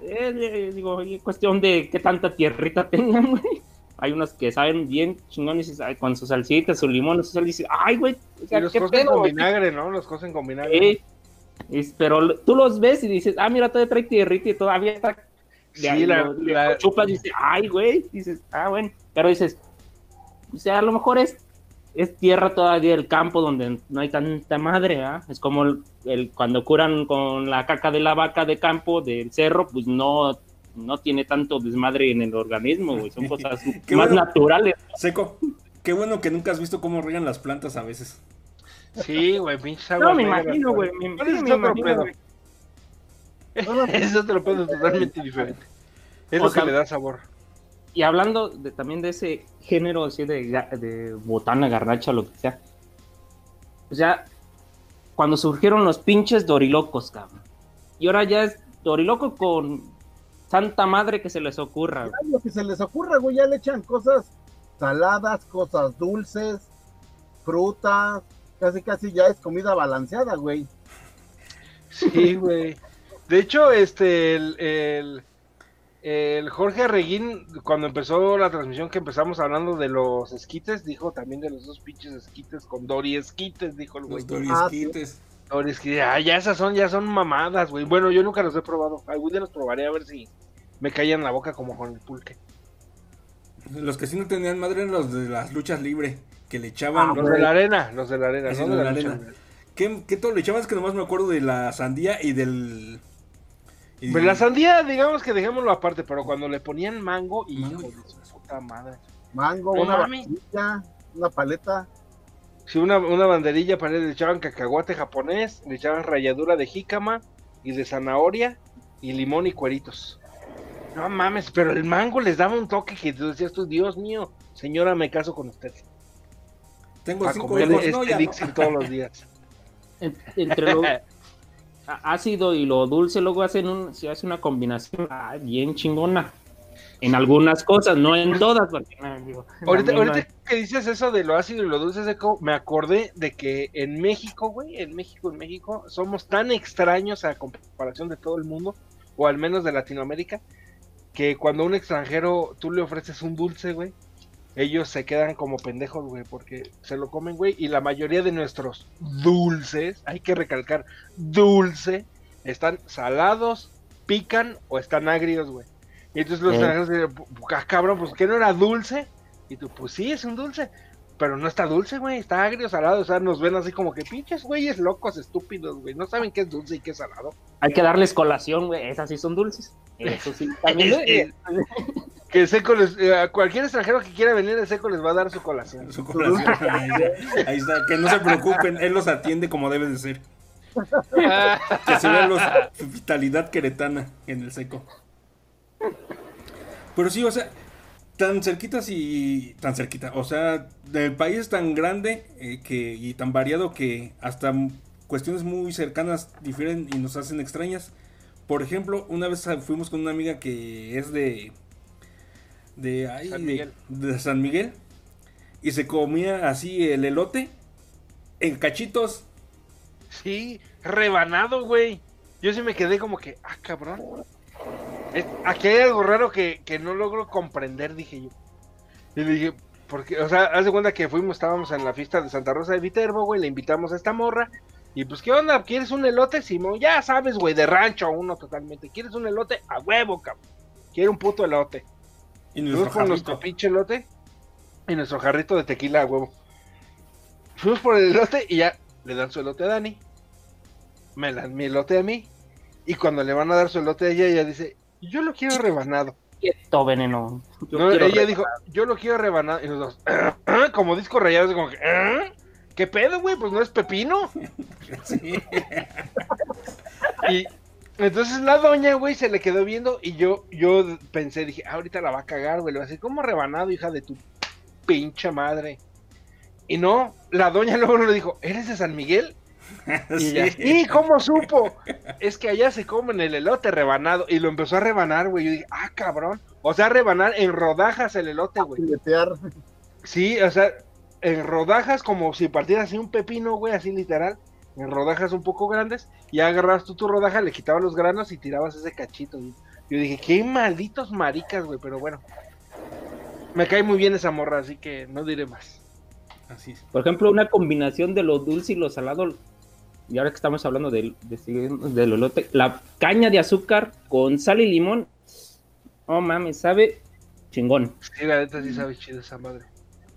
eh, digo, es cuestión de qué tanta tierrita <laughs> tengan, güey. Hay unos que saben bien chingones con sus salsitas, su limón, su sal, y dices, ay, güey, o Y los cocen pedo, con vinagre, ¿no? Los cocen con vinagre. Sí. Es- pero tú los ves y dices, ah, mira, todavía trae tierrita y todavía está. Sí, de- la- la- chupas y dices, ay, güey. Dices, ah, bueno. Pero dices, o sea, a lo mejor es, es tierra todavía del campo donde no hay tanta madre, ¿ah? Es como el, el- cuando curan con la caca de la vaca de campo, del cerro, pues no, no tiene tanto desmadre en el organismo, güey. Son cosas <laughs> Qué más bueno. naturales. Seco. Qué bueno que nunca has visto cómo riegan las plantas a veces. Sí, güey, pinches No, aguas me imagino, güey. Me, sí, es me otro imagino, pedo. <laughs> Es otro pedo totalmente diferente. Es O lo que le da sabor. Y hablando de, también de ese género así de, botana, garnacha, lo que sea. O sea, cuando surgieron los pinches dorilocos, cabrón. Y ahora ya es doriloco con santa madre que se les ocurra. Lo que se les ocurra, güey, ya le echan cosas saladas, cosas dulces, frutas, casi casi ya es comida balanceada, güey. Sí, güey. De hecho, este, el, el, el Jorge Arreguín, cuando empezó la transmisión que empezamos hablando de los esquites, dijo también de los dos pinches esquites con Dori esquites, dijo el güey. Los Ah, sí. dorisquites. Dori esquites, ah, ya esas son, ya son mamadas, güey. Bueno, yo nunca los he probado. Algún día los probaré a ver si me caían la boca como con el pulque. Los que sí no tenían madre eran los de las luchas libres. Que le echaban. Los de la arena, los de la arena, no los de la arena. ¿Qué, qué todo le echaban? Es que nomás me acuerdo de la sandía y del. Y- Pues la sandía, digamos que dejémoslo aparte, pero cuando le ponían mango, y Mango. hijo de su puta madre. Mango, No una vainilla, una paleta. Sí, una, una banderilla él, le echaban cacahuate japonés, le echaban ralladura de jícama y de zanahoria y limón y cueritos. No mames, pero el mango les daba un toque que tú decías tú, Dios mío, señora, me caso con usted. Tengo Para cinco comer hijos. este No, ya no. elixir todos los días. <laughs> En- entre lo <laughs> ácido y lo dulce, luego hacen un, se hace una combinación ah, bien chingona. En algunas cosas, no en todas. Porque, no, digo, Ahorita, a mí no ahorita que dices eso de lo ácido y lo dulce seco, me acordé de que en México, güey, en México, en México, somos tan extraños a comparación de todo el mundo, o al menos de Latinoamérica, que cuando a un extranjero tú le ofreces un dulce, güey, ellos se quedan como pendejos, güey, porque se lo comen, güey, y la mayoría de nuestros dulces, hay que recalcar, dulce, están salados, pican o están agrios, güey. Y entonces los Eh. dicen, "Ah, cabrón, pues que no era dulce. Y tú, pues sí, es un dulce. Pero no está dulce, güey, está agrio, salado. O sea, nos ven así como que pinches güeyes locos, estúpidos, güey. No saben qué es dulce y qué es salado. Hay que darles colación, güey. Esas sí son dulces. Eso sí. También, Eh, Que seco les, eh, a cualquier extranjero que quiera venir de seco les va a dar su colación. Su colación. <laughs> Ahí está, ahí está. Que no se preocupen, él los atiende como debe de ser. Que se vea los vitalidad queretana en el seco. Pero sí, o sea, tan cerquitas y tan cerquita, o sea, el país es tan grande eh, que y tan variado que hasta cuestiones muy cercanas difieren y nos hacen extrañas. Por ejemplo, una vez fuimos con una amiga que es de de, ay, San de- de San Miguel y se comía así el elote en cachitos. Sí, rebanado, güey. Yo sí me quedé como que, ah, cabrón. Aquí hay algo raro que, que no logro comprender, dije yo. Y le dije, porque, o sea, haz de cuenta que fuimos, estábamos en la fiesta de Santa Rosa de Viterbo, güey, le invitamos a esta morra. Y pues, ¿qué onda? ¿Quieres un elote, Simón? Ya sabes, güey, de rancho uno totalmente. ¿Quieres un elote? A huevo, cabrón. Quiero un puto elote. Y Fuimos nuestro por nuestro pinche elote y nuestro jarrito de tequila a huevo. Fuimos por el elote y ya le dan su elote a Dani. Me dan mi elote a mí. Y cuando le van a dar su elote a ella, ella dice, yo lo quiero rebanado. Quieto, veneno. Yo No, quiero ella dijo, yo lo quiero rebanado. Y los dos, como disco rayado, como que, "¿Ah? ¿qué pedo, güey? Pues no es pepino. <laughs> Sí. Y entonces la doña, güey, se le quedó viendo y yo, yo pensé, dije, "Ah, ahorita la va a cagar, güey. Le va a decir, ¿cómo rebanado, hija de tu pinche madre? Y no, la doña <laughs> luego le dijo, ¿eres de San Miguel? Y Sí. ella, ¿y cómo supo? Es que allá se comen el elote rebanado. Y lo empezó a rebanar, güey. Yo dije, ah, cabrón. O sea, rebanar en rodajas el elote, güey. Sí, o sea, en rodajas como si partieras así un pepino, güey, así literal. En rodajas un poco grandes. Y agarrabas tú tu rodaja, le quitabas los granos y tirabas ese cachito. güey. Yo dije, qué malditos maricas, güey. Pero bueno. Me cae muy bien esa morra, así que no diré más. Así es. Por ejemplo, una combinación de lo dulce y lo salado. Y ahora que estamos hablando del, de, del elote, la caña de azúcar con sal y limón. Oh mames, sabe chingón. Sí, la neta sí sabe chido esa madre.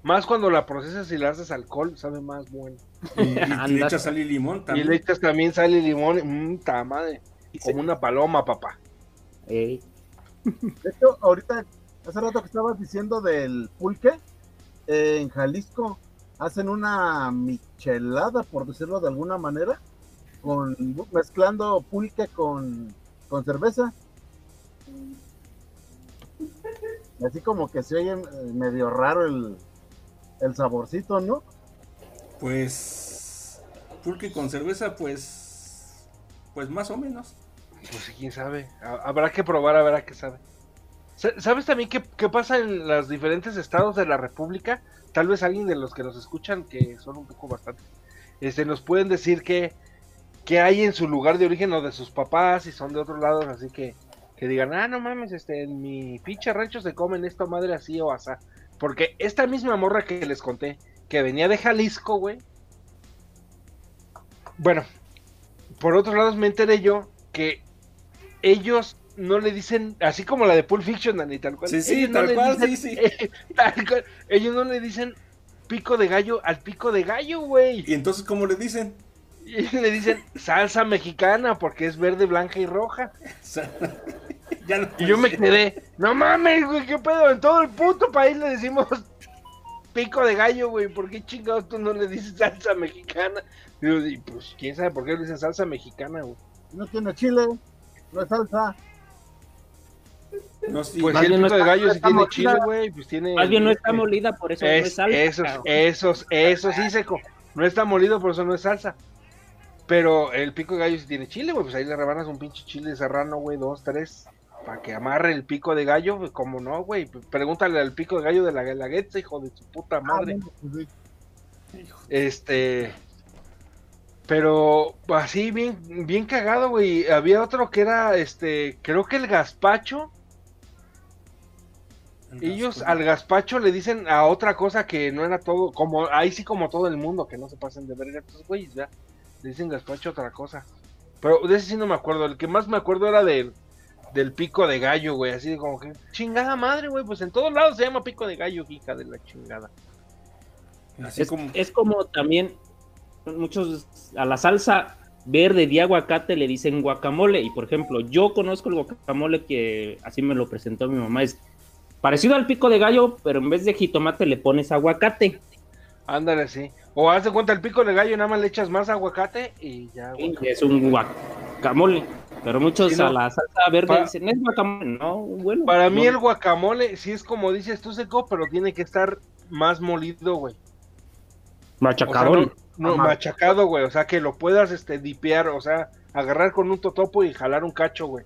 Más cuando la procesas y le haces alcohol, sabe más bueno. Y, y <laughs> le echas sal y limón Y también. le echas también sal y limón. Mmm, ta madre. Como una paloma, papá. Ey, De hecho, ahorita, hace rato que estabas diciendo del pulque, eh, en Jalisco hacen una michelada, por decirlo de alguna manera, con mezclando pulque con, con cerveza. Así como que se oye eh, medio raro el, el saborcito, ¿no? Pues. Pulque con cerveza, pues. Pues más o menos. Pues quién sabe. Ha- Habrá que probar a ver a qué sabe. Sa- ¿Sabes también qué, qué pasa en los diferentes estados de la República? Tal vez alguien de los que nos escuchan, que son un poco bastante, este, nos pueden decir que, que hay en su lugar de origen o de sus papás y son de otros lados, así que, que digan, ah, no mames, este, en mi pinche rancho se comen esto madre así o asá. Porque esta misma morra que les conté, que venía de Jalisco, güey. Bueno, por otros lados me enteré yo que ellos no le dicen, así como la de Pulp Fiction, Dani, tal cual. Sí, sí, ellos no tal le cual, dicen- sí, sí. <laughs> tal cual, ellos no le dicen pico de gallo al pico de gallo, güey. Y entonces, ¿cómo le dicen? <laughs> Y le dicen salsa mexicana porque es verde, blanca y roja. <laughs> Ya no Y yo me quedé, no mames, güey, qué pedo, en todo el puto país le decimos pico de gallo, güey, ¿por qué chingados tú no le dices salsa mexicana? Y pues, quién sabe por qué le dicen salsa mexicana, güey. No tiene chile, no es salsa. No, sí. Pues si el no pico de está- gallo no si tiene molida. chile, güey, pues tiene... Más bien no está molida, por eso no es salsa. esos, cabrón. esos, esos sí seco. No está molido, por eso no es salsa. Pero el pico de gallo sí tiene chile, güey. Pues ahí le rebanas un pinche chile serrano, güey, dos, tres. para que amarre el pico de gallo, pues, como no, güey. Pregúntale al pico de gallo de la Guelaguetza, hijo de su puta madre. Ah, bueno, pues sí. Este. Pero así, bien, bien cagado, güey. Había otro que era, este, creo que el gazpacho. Ellos al gazpacho le dicen a otra cosa que no era todo, como, ahí sí como todo el mundo, que no se pasen de verga estos güeyes, ya. Le dicen gazpacho otra cosa. Pero de ese sí no me acuerdo. El que más me acuerdo era del, del pico de gallo, güey. Así de como que, chingada madre, güey. Pues en todos lados se llama pico de gallo, hija de la chingada. Así Es como. es como también muchos a la salsa verde de aguacate le dicen guacamole. Y por ejemplo, yo conozco el guacamole que así me lo presentó mi mamá. Es parecido al pico de gallo, pero en vez de jitomate le pones aguacate. Ándale, sí. O haz de cuenta el pico de gallo, nada más le echas más aguacate y ya, Sí, es un guacamole. Pero muchos Sí, no. a la salsa verde Pa- dicen, es guacamole. No, bueno. Para mí el guacamole sí es como dices tú seco, pero tiene que estar más molido, güey. O sea, machacadón. no, machacado, güey. O sea, que lo puedas este dipear, o sea, agarrar con un totopo y jalar un cacho, güey.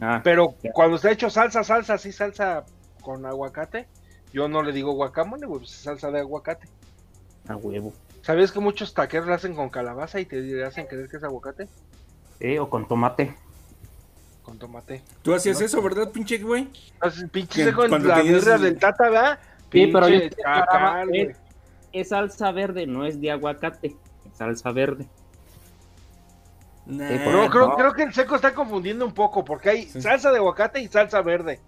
Ah, Pero Ya. cuando está hecho salsa, salsa, así salsa con aguacate, yo no le digo guacamole, güey, pues es salsa de aguacate. a huevo. ¿Sabías que muchos taqueros lo hacen con calabaza y te hacen creer que es aguacate? Sí, o con tomate. Con tomate. Tú hacías eso, ¿verdad, pinche güey? Pinche Que seco en cuando la tenías- birra del tata, ¿verdad? Sí, pero yo es, es salsa verde, no es de aguacate. Es salsa verde. Nah, Sí, No, creo, no. creo que el seco está confundiendo un poco, porque hay Sí. salsa de aguacate y salsa verde.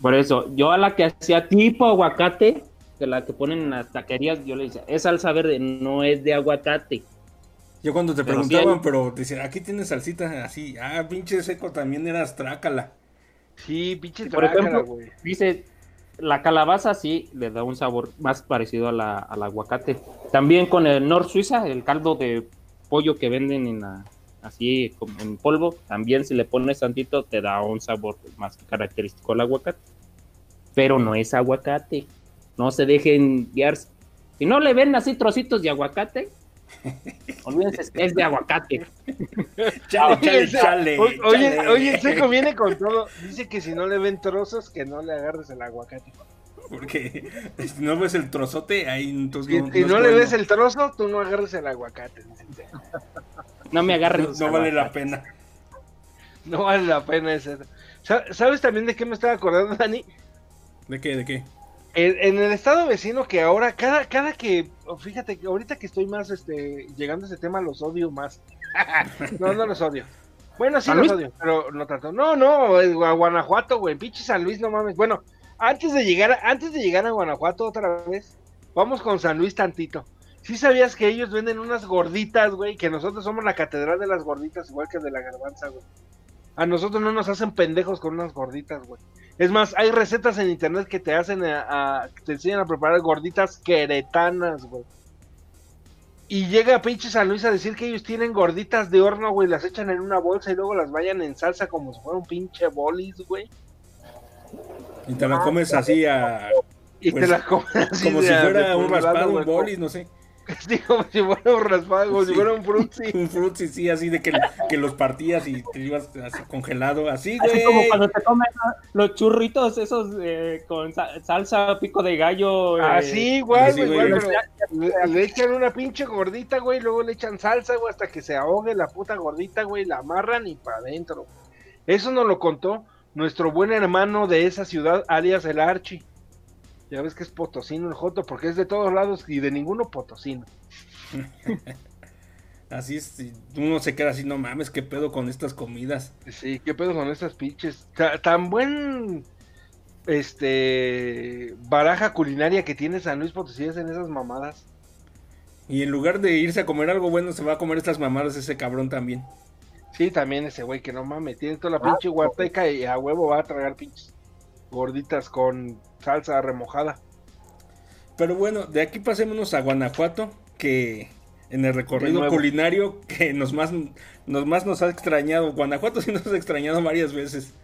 Por eso, yo a la que hacía tipo aguacate, que la que ponen en las taquerías, yo le decía, es salsa verde, no es de aguacate. Yo cuando te Pero sí preguntaban, hay- pero te decían, aquí tienes salsita así. Ah, pinche seco, también eras trácala. Sí, pinche Por trácala, ejemplo, güey. dice, la calabaza sí le da un sabor más parecido a la, al aguacate. También con el Nor Suiza, el caldo de pollo que venden en la, así como en polvo, también si le pones tantito te da un sabor más característico al aguacate. Pero no es aguacate. No se dejen guiar. Si no le ven así trocitos de aguacate, <laughs> olvídense, es de aguacate. <laughs> Chale, chale, chale. Oye, oye, chale. oye, el seco viene con todo. Dice que si no le ven trozos, que no le agarres el aguacate. Porque si no ves el trozote, ahí entonces Si, no, le bueno. ves el trozo, tú no agarres el aguacate. dice. No me agarren. No, no vale la pena. <laughs> No vale la pena ese. Sa- ¿Sabes también de qué me estaba acordando, Dani? ¿De qué? ¿De qué? En, en el estado vecino que ahora, cada, cada que, fíjate que ahorita que estoy más este, llegando a ese tema, los odio más. <laughs> no, no los odio. Bueno, sí ¿San los Luis? odio, pero no tanto. No, no, a Guanajuato, güey, pinche San Luis, no mames. Bueno, antes de llegar, a- antes de llegar a Guanajuato otra vez, vamos con San Luis tantito. ¿Sí sabías que ellos venden unas gorditas, güey? Que nosotros somos la catedral de las gorditas, igual que de la garbanza, güey. A nosotros no nos hacen pendejos con unas gorditas, güey. Es más, hay recetas en internet que te hacen a, a- te enseñan a preparar gorditas queretanas, güey. Y llega pinche San Luis a decir que ellos tienen gorditas de horno, güey, las echan en una bolsa y luego las vayan en salsa como si fuera un pinche bolis, güey. Y te la comes así a... Y Pues, te las comes así Como de- si fuera un raspado, un bolis, no sé. <laughs> Sí, como si fuera un raspado, como si Sí. fuera un frutzi. <laughs> Un frutzi, sí, así de que, que los partías y te ibas así congelado, así, Así güey. como cuando te comen ¿no? los churritos esos eh, con sa- salsa, pico de gallo. eh, Así igual, sí, güey, güey. igual, pero le, le echan una pinche gordita, güey, luego le echan salsa, güey, hasta que se ahogue la puta gordita, güey, la amarran y para adentro. Eso nos lo contó nuestro buen hermano de esa ciudad, alias el Archi. Ya ves que es potosino el Joto, porque es de todos lados y de ninguno potosino. <laughs> Así es, uno se queda así, no mames, qué pedo con estas comidas. Sí, qué pedo con estas pinches. Ta- tan buen este baraja culinaria que tiene San Luis Potosí es en esas mamadas. Y en lugar de irse a comer algo bueno, se va a comer estas mamadas ese cabrón también. Sí, también ese güey que no mames, tiene toda la pinche huarteca y a huevo va a tragar pinches gorditas con salsa remojada. Pero bueno, de aquí pasémonos a Guanajuato, que en el recorrido culinario que nos más, nos más nos ha extrañado. Guanajuato <laughs> sí nos ha extrañado varias veces.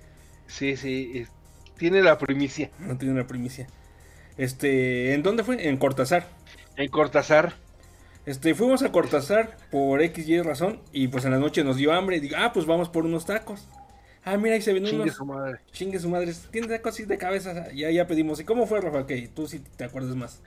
Sí, sí, es- tiene la primicia. No tiene una primicia. Este, ¿en dónde fue? En Cortázar. En Cortázar, Este, fuimos a Cortázar por X y razón y pues en la noche nos dio hambre y digo, ah, pues vamos por unos tacos. Ah, mira, ahí se ven Chingue unos. su madre. Chingue su madre. Tiene tacos así de cabeza. Ya, ya pedimos. ¿Y cómo fue, Rafa? Ok, tú sí te acuerdas más.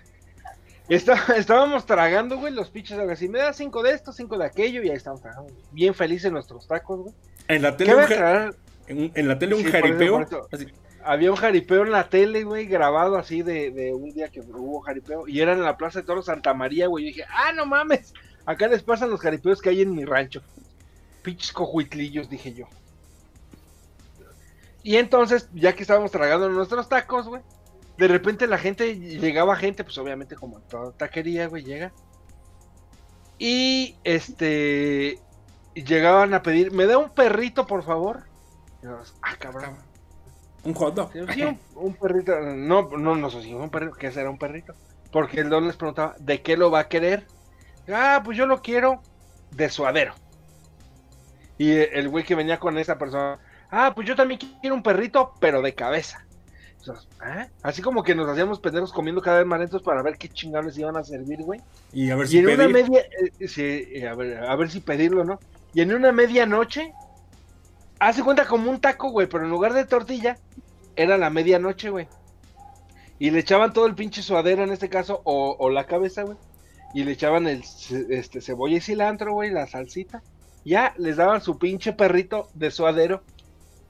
Está- estábamos tragando, güey, los pinches algo así. Me da cinco de esto, cinco de aquello, y ahí estamos tragando. Bien felices nuestros tacos, güey. En la ¿Qué tele, un, ja- en, en la tele un Sí, jaripeo. por eso. así, Había un jaripeo en la tele, güey, grabado así de, de un día que hubo jaripeo. Y era en la Plaza de Toros Santa María, güey. Yo dije, ah, no mames. Acá les pasan los jaripeos que hay en mi rancho. Pinches cojuitlillos, dije yo. Y entonces, ya que estábamos tragando nuestros tacos, güey. De repente la gente, llegaba gente, pues obviamente como en toda taquería, güey, llega. Y este, llegaban a pedir, ¿me da un perrito, por favor? Y nosotros, ah, cabrón. un hot dog. Sí, un, un perrito, no, no, no sé si un perrito, ¿qué será un perrito? Porque el don les preguntaba, ¿de qué lo va a querer? Ah, pues yo lo quiero de suadero. Y el güey que venía con esa persona, ah, pues yo también quiero un perrito, pero de cabeza. ¿ah? Así como que nos hacíamos pendejos comiendo cada vez más lentos para ver qué chingados iban a servir, güey. Y a ver Y si en una pedir. media, eh, sí, eh, a, ver, a ver si pedirlo, ¿no? Y en una medianoche, hace cuenta como un taco, güey, pero en lugar de tortilla, era la medianoche, güey. Y le echaban todo el pinche suadero en este caso, o, o la cabeza, güey. Y le echaban el este, cebolla y cilantro, güey, la salsita. Ya les daban su pinche perrito de suadero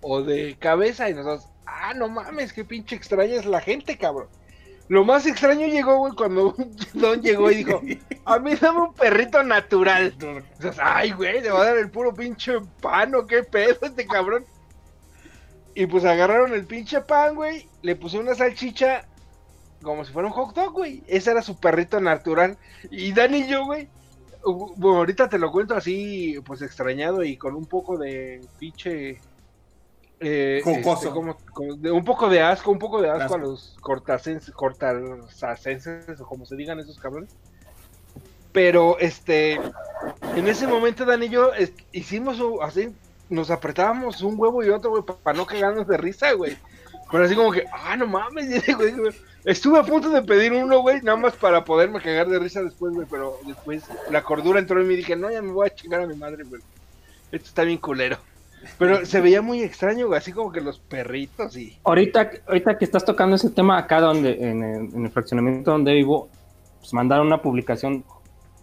o de cabeza. Y nosotros, ah, no mames, qué pinche extraña es la gente, cabrón. Lo más extraño llegó, güey, cuando <laughs> don llegó y dijo, a mí dame un perrito natural. Entonces, ay, güey, le va a dar el puro pinche pan o qué pedo este cabrón. Y pues agarraron el pinche pan, güey, le pusieron una salchicha como si fuera un hot dog, güey. Ese era su perrito natural. Y Dani y yo, güey, bueno, ahorita te lo cuento así, pues extrañado y con un poco de pinche... Eh, Jocoso. este, como- como de- un poco de asco, un poco de asco, Asco. a los cortasenses, cortasenses o como se digan esos cabrones. Pero este, en ese momento Dan y yo es- hicimos así, nos apretábamos un huevo y otro, güey, para no cagarnos de risa, güey. Pero así como que, ah, no mames, <laughs> güey, güey. Estuve a punto de pedir uno, güey, nada más para poderme cagar de risa después, güey, pero después la cordura entró en mí y dije, no, ya me voy a chingar a mi madre, güey. Esto está bien culero. Pero se veía muy extraño, así como que los perritos y... Ahorita, ahorita que estás tocando ese tema acá donde, en el, en el fraccionamiento donde vivo, pues mandaron una publicación eh,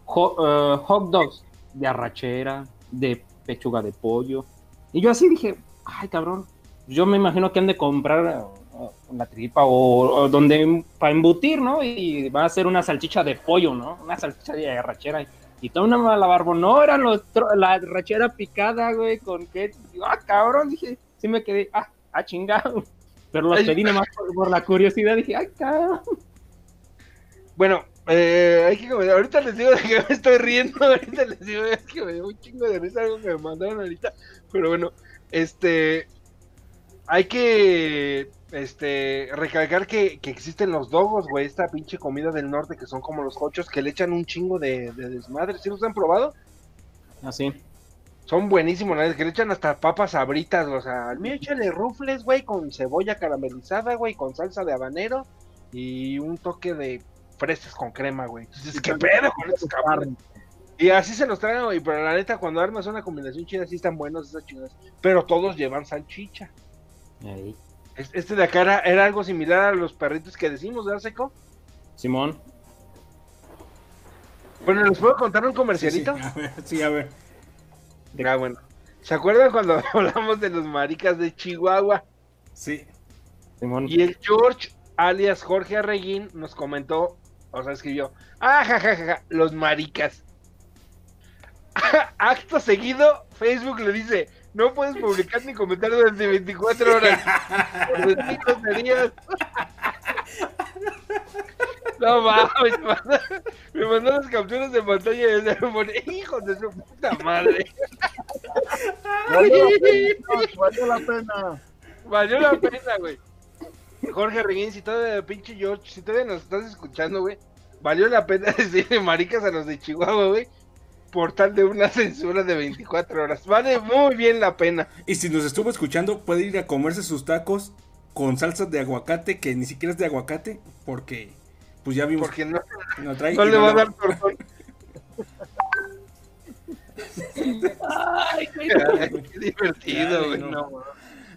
hot dogs de arrachera, de pechuga de pollo. Y yo así dije, ay cabrón, yo me imagino que han de comprar eh, la tripa o, o donde para embutir, ¿no? Y va a ser una salchicha de pollo, ¿no? Una salchicha de arrachera. Y toda una mala barbo, no, eran los la arrachera picada, güey, con qué. Ah, cabrón, dije, sí me quedé, ah, ah, chingado. Pero los Ay. pedí nomás por, por la curiosidad, dije, ay, cabrón. Bueno, eh, hay que comentar. Ahorita les digo de que me estoy riendo. <laughs> Ahorita les digo es que me dio un chingo de risa algo que me mandaron ahorita. Pero bueno, este. Hay que. Este. Recalcar que, que existen los dogos, güey. Esta pinche comida del norte que son como los hochos que le echan un chingo de, de desmadre. ¿Sí los han probado? Así. Son buenísimos, ¿no? que le echan hasta papas sabritas, o sea, al mío échale rufles, güey, con cebolla caramelizada, güey, con salsa de habanero y un toque de fresas con crema, güey. Entonces, ¿qué pedo con estos cabrones? Y así se los traen, güey, pero la neta, cuando armas una combinación chida, sí están buenos esas chingadas. Pero todos llevan salchicha. Ahí. Es- Este de acá era, era algo similar a los perritos que decimos, ¿verdad, Seco? Simón. Bueno, ¿les puedo contar un Sí, sí, comercialito? a ver, sí, a ver. Ah, bueno. ¿Se acuerdan cuando <laughs> hablamos de los maricas de Chihuahua? Sí. Simón. Y el George, alias Jorge Arreguín, nos comentó, o sea, escribió, ah, ja, ja, ja, ja, los maricas. <laughs> Acto seguido, Facebook le dice, no puedes publicar ni comentar durante 24 horas. Por groserías. No mames, me mandó, las capturas de pantalla y me pone, hijos de su puta madre. Valió la pena, valió la pena. Valió la pena, güey. Jorge Reguín, si todavía, pinche George, si todavía nos estás escuchando, güey, valió la pena <laughs> decirle maricas a los de Chihuahua, güey, por tal de una <laughs> censura de 24 horas. Vale muy bien la pena. Y si nos estuvo escuchando, puede ir a comerse sus tacos con salsa de aguacate, que ni siquiera es de aguacate, porque pues ya vimos Porque no, no trae. no le va a dar tortón. <laughs> Ay, qué divertido, güey. no.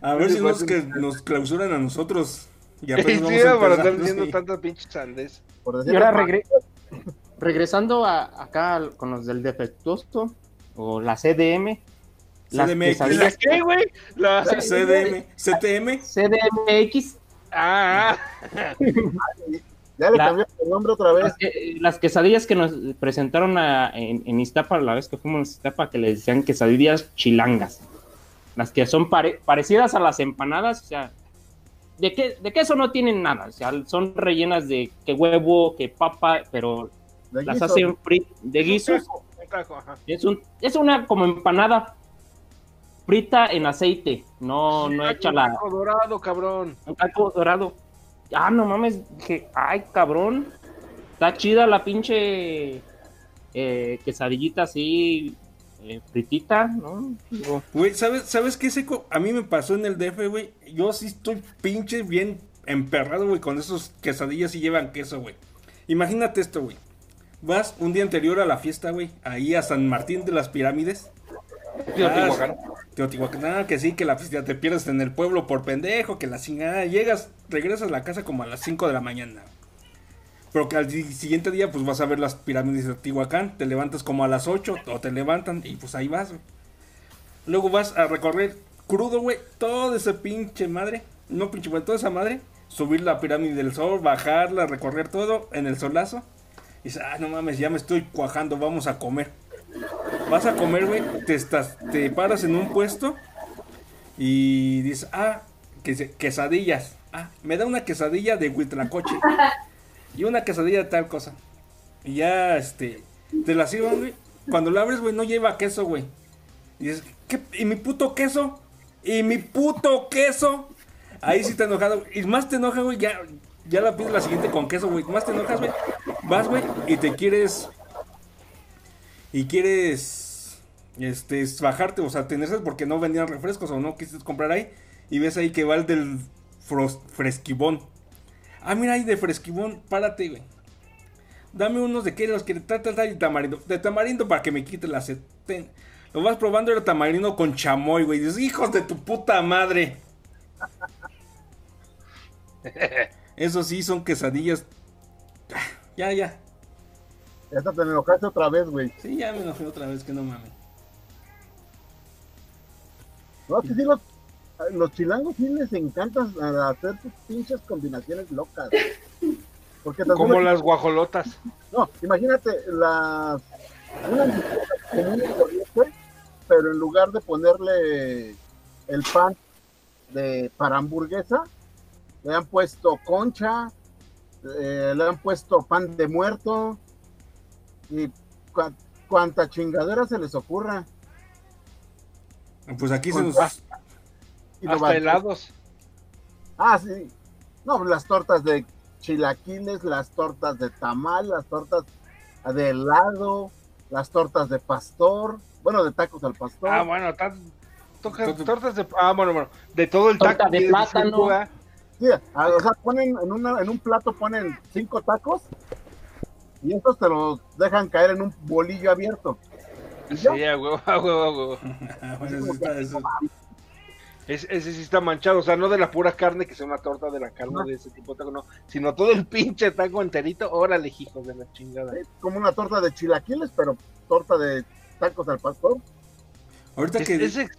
A ver si no es Sí, que nos clausuran a nosotros. Y <laughs> Sí, a para estar diciendo sí. tanta pinche sandez. Por Y ahora regre- regresando a, acá con los del defectuoso o la CDM, las CDMX. quesadillas ¿Qué, güey? La... CDM, CTM. CDMX, Ah, <laughs> Ya le La- cambiaron el nombre otra vez. las, que- las quesadillas que nos presentaron a- en, en Iztapa la vez que fuimos a Iztapa, que le decían quesadillas chilangas. Las que son pare- parecidas a las empanadas, o sea, de, qué, de queso no tienen nada, o sea, son rellenas de que huevo, que papa, pero de las hacen de guisos. un. Es, un, es una como empanada frita en aceite, no, no hecha la, Taco dorado, cabrón. un taco dorado. Ah, no mames, dije, ay, cabrón. Está chida la pinche eh, quesadillita así, eh, fritita, ¿no? Güey, ¿sabes, ¿sabes qué seco? A mí me pasó en el DF, güey. Yo sí estoy pinche bien emperrado, güey, con esos quesadillas y llevan queso, güey. Imagínate esto, güey. Vas un día anterior a la fiesta, güey, ahí a San Martín de las Pirámides. Teotihuacán. Teotihuacán, ah, que sí, que la fiesta te pierdes en el pueblo por pendejo, que la chingada. Llegas, regresas a la casa como a las 5 de la mañana. Pero que al siguiente día, pues vas a ver las pirámides de Teotihuacán. Te levantas como a las 8 o te levantan y pues ahí vas, güey. Luego vas a recorrer crudo, güey, todo ese pinche madre. No pinche, güey, toda esa madre. Subir la pirámide del sol, bajarla, recorrer todo en el solazo. Dices, ah, no mames, ya me estoy cuajando, vamos a comer. Vas a comer, güey, te, te paras en un puesto y dices, ah, que- quesadillas. Ah, me da una quesadilla de huitlacoche y una quesadilla de tal cosa. Y ya, este, te la sirven, güey. Cuando la abres, güey, no lleva queso, güey. Y dices, ¿qué? ¿Y mi puto queso? ¿Y mi puto queso? Ahí sí te enojado. Y más te enoja, güey, ya, ya la pides la siguiente con queso, güey. Más te enojas, güey. Vas, güey, y te quieres... Y quieres... Este, bajarte, o sea, tener sed porque no vendían refrescos o no quisiste comprar ahí. Y ves ahí que va el del fros- fresquibón. Ah, mira ahí de fresquibón, párate, güey. Dame unos de que los que tal, tal, tal, y tamarindo. De tamarindo para que me quite la sed. Lo vas probando era tamarindo con chamoy, güey. Dices, hijos de tu puta madre. <laughs> Eso sí, son quesadillas. Ya, ya. Ya te enojaste otra vez, güey. Sí, ya me enojé otra vez, que no mames. No, que sí, los, los chilangos sí les encanta hacer sus pinches combinaciones locas. Porque Como las guajolotas. No, imagínate las una pero en lugar de ponerle el pan de para hamburguesa, le han puesto concha, eh, le han puesto pan de muerto y cua- cuanta chingadera se les ocurra. Pues aquí se nos. Y Hasta helados. Ah, sí. No, las tortas de chilaquiles, las tortas de tamal, las tortas de helado, las tortas de pastor, bueno, de tacos al pastor. Ah, bueno, tan- toca- tortas de. Ah, bueno, bueno. De todo el Torta taco. de plátano. Sí, o sea, ponen en, una, en un plato ponen cinco tacos y estos te los dejan caer en un bolillo abierto. Sí, a huevo, a huevo, a huevo. <laughs> Eso está- eso- Es- ese sí está manchado, o sea, no de la pura carne, que sea una torta de la carne de ese tipo de taco, no, sino todo el pinche taco enterito, órale, hijos de la chingada. es como una torta de chilaquiles, pero torta de tacos al pastor. Ahorita Es- que. ese-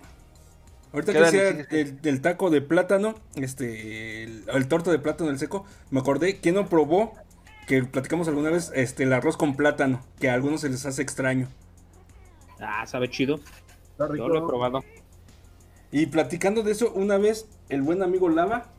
Ahorita ¿Qué, que decía el, del taco de plátano, este, el, el torto de plátano del seco, me acordé, ¿quién no probó? Que platicamos alguna vez, este, el arroz con plátano, que a algunos se les hace extraño. ah, sabe chido. Está Yo rico. lo he probado. Y platicando de eso, una vez el buen amigo Lava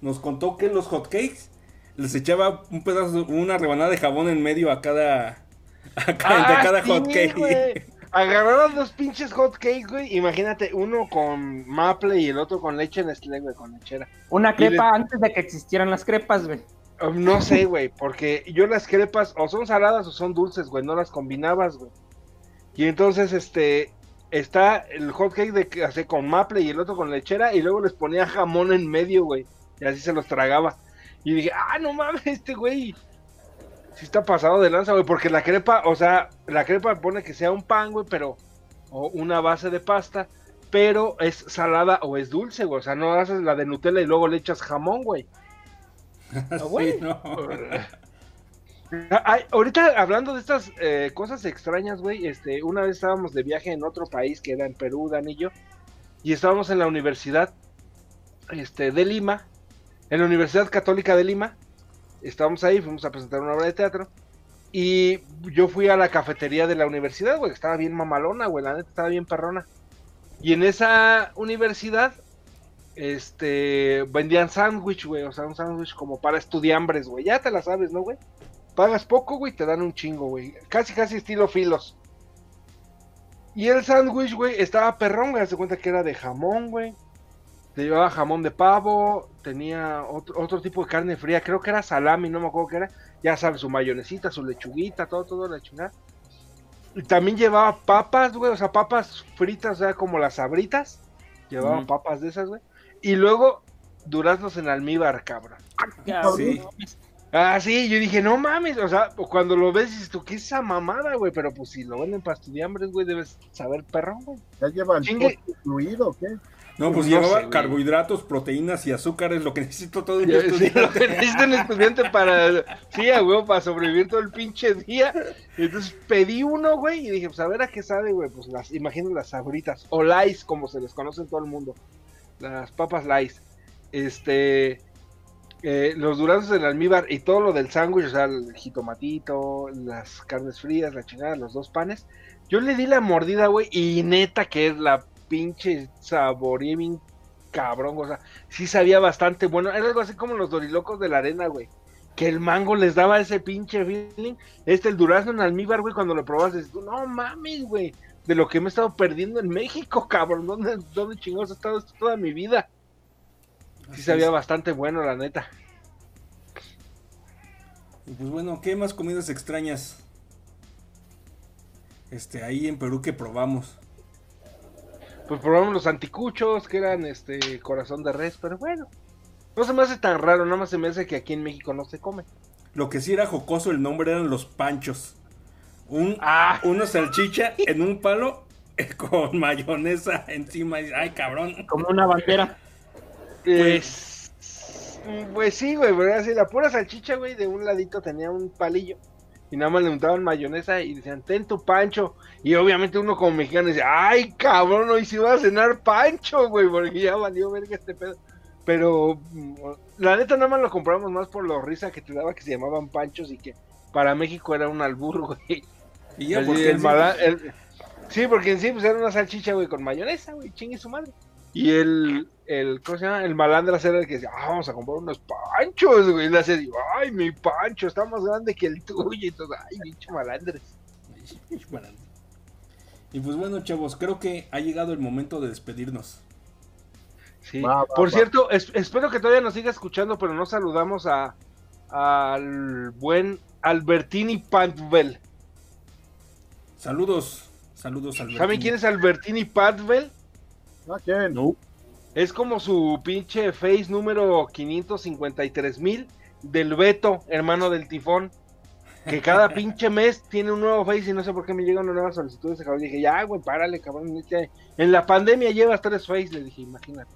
nos contó que los hotcakes les echaba un pedazo, una rebanada de jabón en medio a cada, <laughs> a Ah, cada sí, hotcake. Agarraron dos pinches hot cakes, güey. Imagínate, uno con maple y el otro con leche Nestlé, güey, con lechera. Una crepa antes de que existieran las crepas, güey. Um, No sé, güey, porque yo las crepas o son saladas o son dulces, güey, no las combinabas, güey. Y entonces, este, está el hot cake de que hace con maple y el otro con lechera y luego les ponía jamón en medio, güey. Y así se los tragaba. Y dije, ah, no mames, este güey. Sí está pasado de lanza, güey, porque la crepa, o sea, la crepa pone que sea un pan, güey, pero, o una base de pasta, pero es salada o es dulce, güey. O sea, no haces la de Nutella y luego le echas jamón, güey. <laughs> Ah, Sí, güey. no. Ah, ay, ahorita hablando de estas eh, cosas extrañas, güey, este, una vez estábamos de viaje en otro país que era en Perú, Dan y yo, y estábamos en la universidad este, de Lima, en la Universidad Católica de Lima, estábamos ahí, fuimos a presentar una obra de teatro, y yo fui a la cafetería de la universidad, güey, estaba bien mamalona, güey, la neta estaba bien perrona. Y en esa universidad, este, vendían sándwich, güey, o sea, un sándwich como para estudiambres, güey, ya te la sabes, ¿no, güey? Pagas poco, güey, te dan un chingo, güey. Casi, casi estilo filos. Y el sándwich, güey, estaba perrón, güey. Se cuenta que era de jamón, güey. Te llevaba jamón de pavo. Tenía otro, otro tipo de carne fría. Creo que era salami, no me acuerdo qué era. Ya sabes, su mayonesita, su lechuguita, todo, todo, la chingada. Y también llevaba papas, güey. O sea, papas fritas, o sea, como las sabritas. Llevaba Ujú. papas de esas, güey. Y luego, duraznos en almíbar, cabrón. Sí. Ah, sí, yo dije, no mames, o sea, cuando lo ves dices tú, ¿qué es esa mamada, güey? Pero pues si lo venden para estudiambres, güey, debes saber perrón, güey. ¿Ya lleva el incluido o qué? No, pues No llevaba sé, güey. carbohidratos, proteínas y azúcares, lo que necesito todo día sí, lo que estudiante. necesita un estudiante para, sí, huevo, para sobrevivir todo el pinche día. Entonces pedí uno, güey, y dije, pues a ver a qué sabe, güey. Pues las, imagino las sabritas, o Lays, como se les conoce en todo el mundo. Las papas Lays. Este, eh, los duraznos en almíbar y todo lo del sándwich, o sea, el jitomatito, las carnes frías, la chingada, los dos panes. Yo le di la mordida, güey, y neta que es la pinche saboreé bien cabrón, o sea, sí sabía bastante bueno. Era algo así como los dorilocos de la arena, güey. Que el mango les daba ese pinche feeling. Este, el durazno en almíbar, güey, cuando lo probas, dices no mames, güey. De lo que me he estado perdiendo en México, <laughs> cabrón. ¿Dónde, dónde chingados he estado esto toda mi vida? Sí sabía bastante bueno, la neta. Y pues bueno, ¿qué más comidas extrañas? Este, ahí en Perú que probamos. Pues probamos los anticuchos, que eran este corazón de res, pero bueno. No se me hace tan raro, nada más se me hace que aquí en México no se come. Lo que sí era jocoso el nombre eran los panchos. Un, Ah, una salchicha en un palo <laughs> con mayonesa encima. Y, Ay, cabrón. Como una bandera. Pues, pues sí, güey, pero así la pura salchicha, güey, de un ladito tenía un palillo. Y nada más le untaban mayonesa y decían, ten tu pancho. Y obviamente uno como mexicano dice, ay, cabrón, hoy sí va a cenar pancho, güey, porque ya valió verga este pedo. Pero mm, la neta nada más lo compramos más por la risa que te daba que se llamaban panchos y que para México era un albur, <laughs> güey. Y ya Así, porque el mala- el- sí, porque en sí pues era una salchicha, güey, con mayonesa, güey, chingue su madre. Y el, el, ¿cómo se llama? El malandras era el que decía, ah, vamos a comprar unos panchos, güey. Y le digo, ay, mi pancho está más grande que el tuyo. Y todo, ay, bicho malandres. Y pues bueno, chavos, creo que ha llegado el momento de despedirnos. Sí. Va, va, Por va. cierto, es- espero que todavía nos siga escuchando, pero no saludamos a al buen Albertini Pantvel. Saludos, saludos al ¿Saben quién es Albertini Pantvel? ¿A quién? No. Es como su pinche face número 553 mil del Beto, hermano del tifón. Que cada <laughs> pinche mes tiene un nuevo face y no sé por qué me llegan una nueva solicitud de ese cabrón. Dije, ya, güey, párale, cabrón. En la pandemia llevas tres face, le dije, imagínate.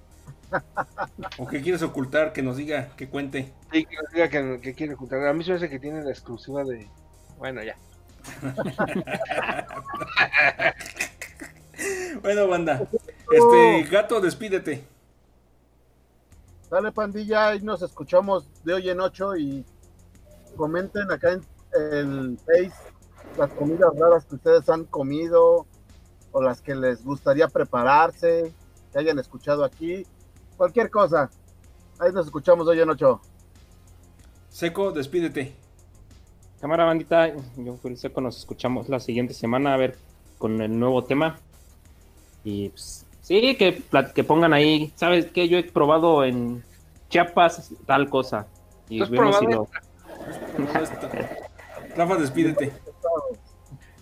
<laughs> ¿O qué quieres ocultar? Que nos diga, que cuente. Sí, que nos diga que, que quiere juntar. A mí se me hace que tiene la exclusiva de. Bueno, ya. <laughs> Bueno, banda. Este, gato, despídete. Dale pandilla y nos escuchamos de hoy en ocho y comenten acá en el Face las comidas raras que ustedes han comido o las que les gustaría prepararse, que hayan escuchado aquí, cualquier cosa. Ahí nos escuchamos de hoy en ocho. Seco, despídete. Cámara bandita, yo fui el seco, nos escuchamos la siguiente semana a ver con el nuevo tema. Y pues, sí, que, que pongan ahí, ¿sabes qué? Yo he probado en Chiapas tal cosa. Y ¿Tú has vemos si probado lo... <laughs> Rafa, despídete.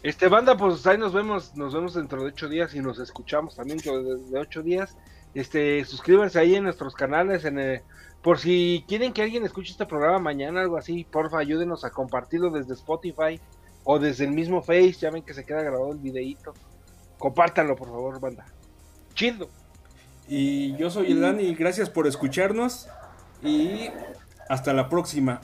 Este, banda, pues ahí nos vemos. Nos vemos dentro de ocho días y nos escuchamos también dentro de, de ocho días. Este, suscríbanse ahí en nuestros canales. En el- por si quieren que alguien escuche este programa mañana, algo así, porfa, ayúdenos a compartirlo desde Spotify o desde el mismo Face. Ya ven que se queda grabado el videíto. Compártanlo, por favor, banda. Chido. Y yo soy el Dani, gracias por escucharnos y hasta la próxima.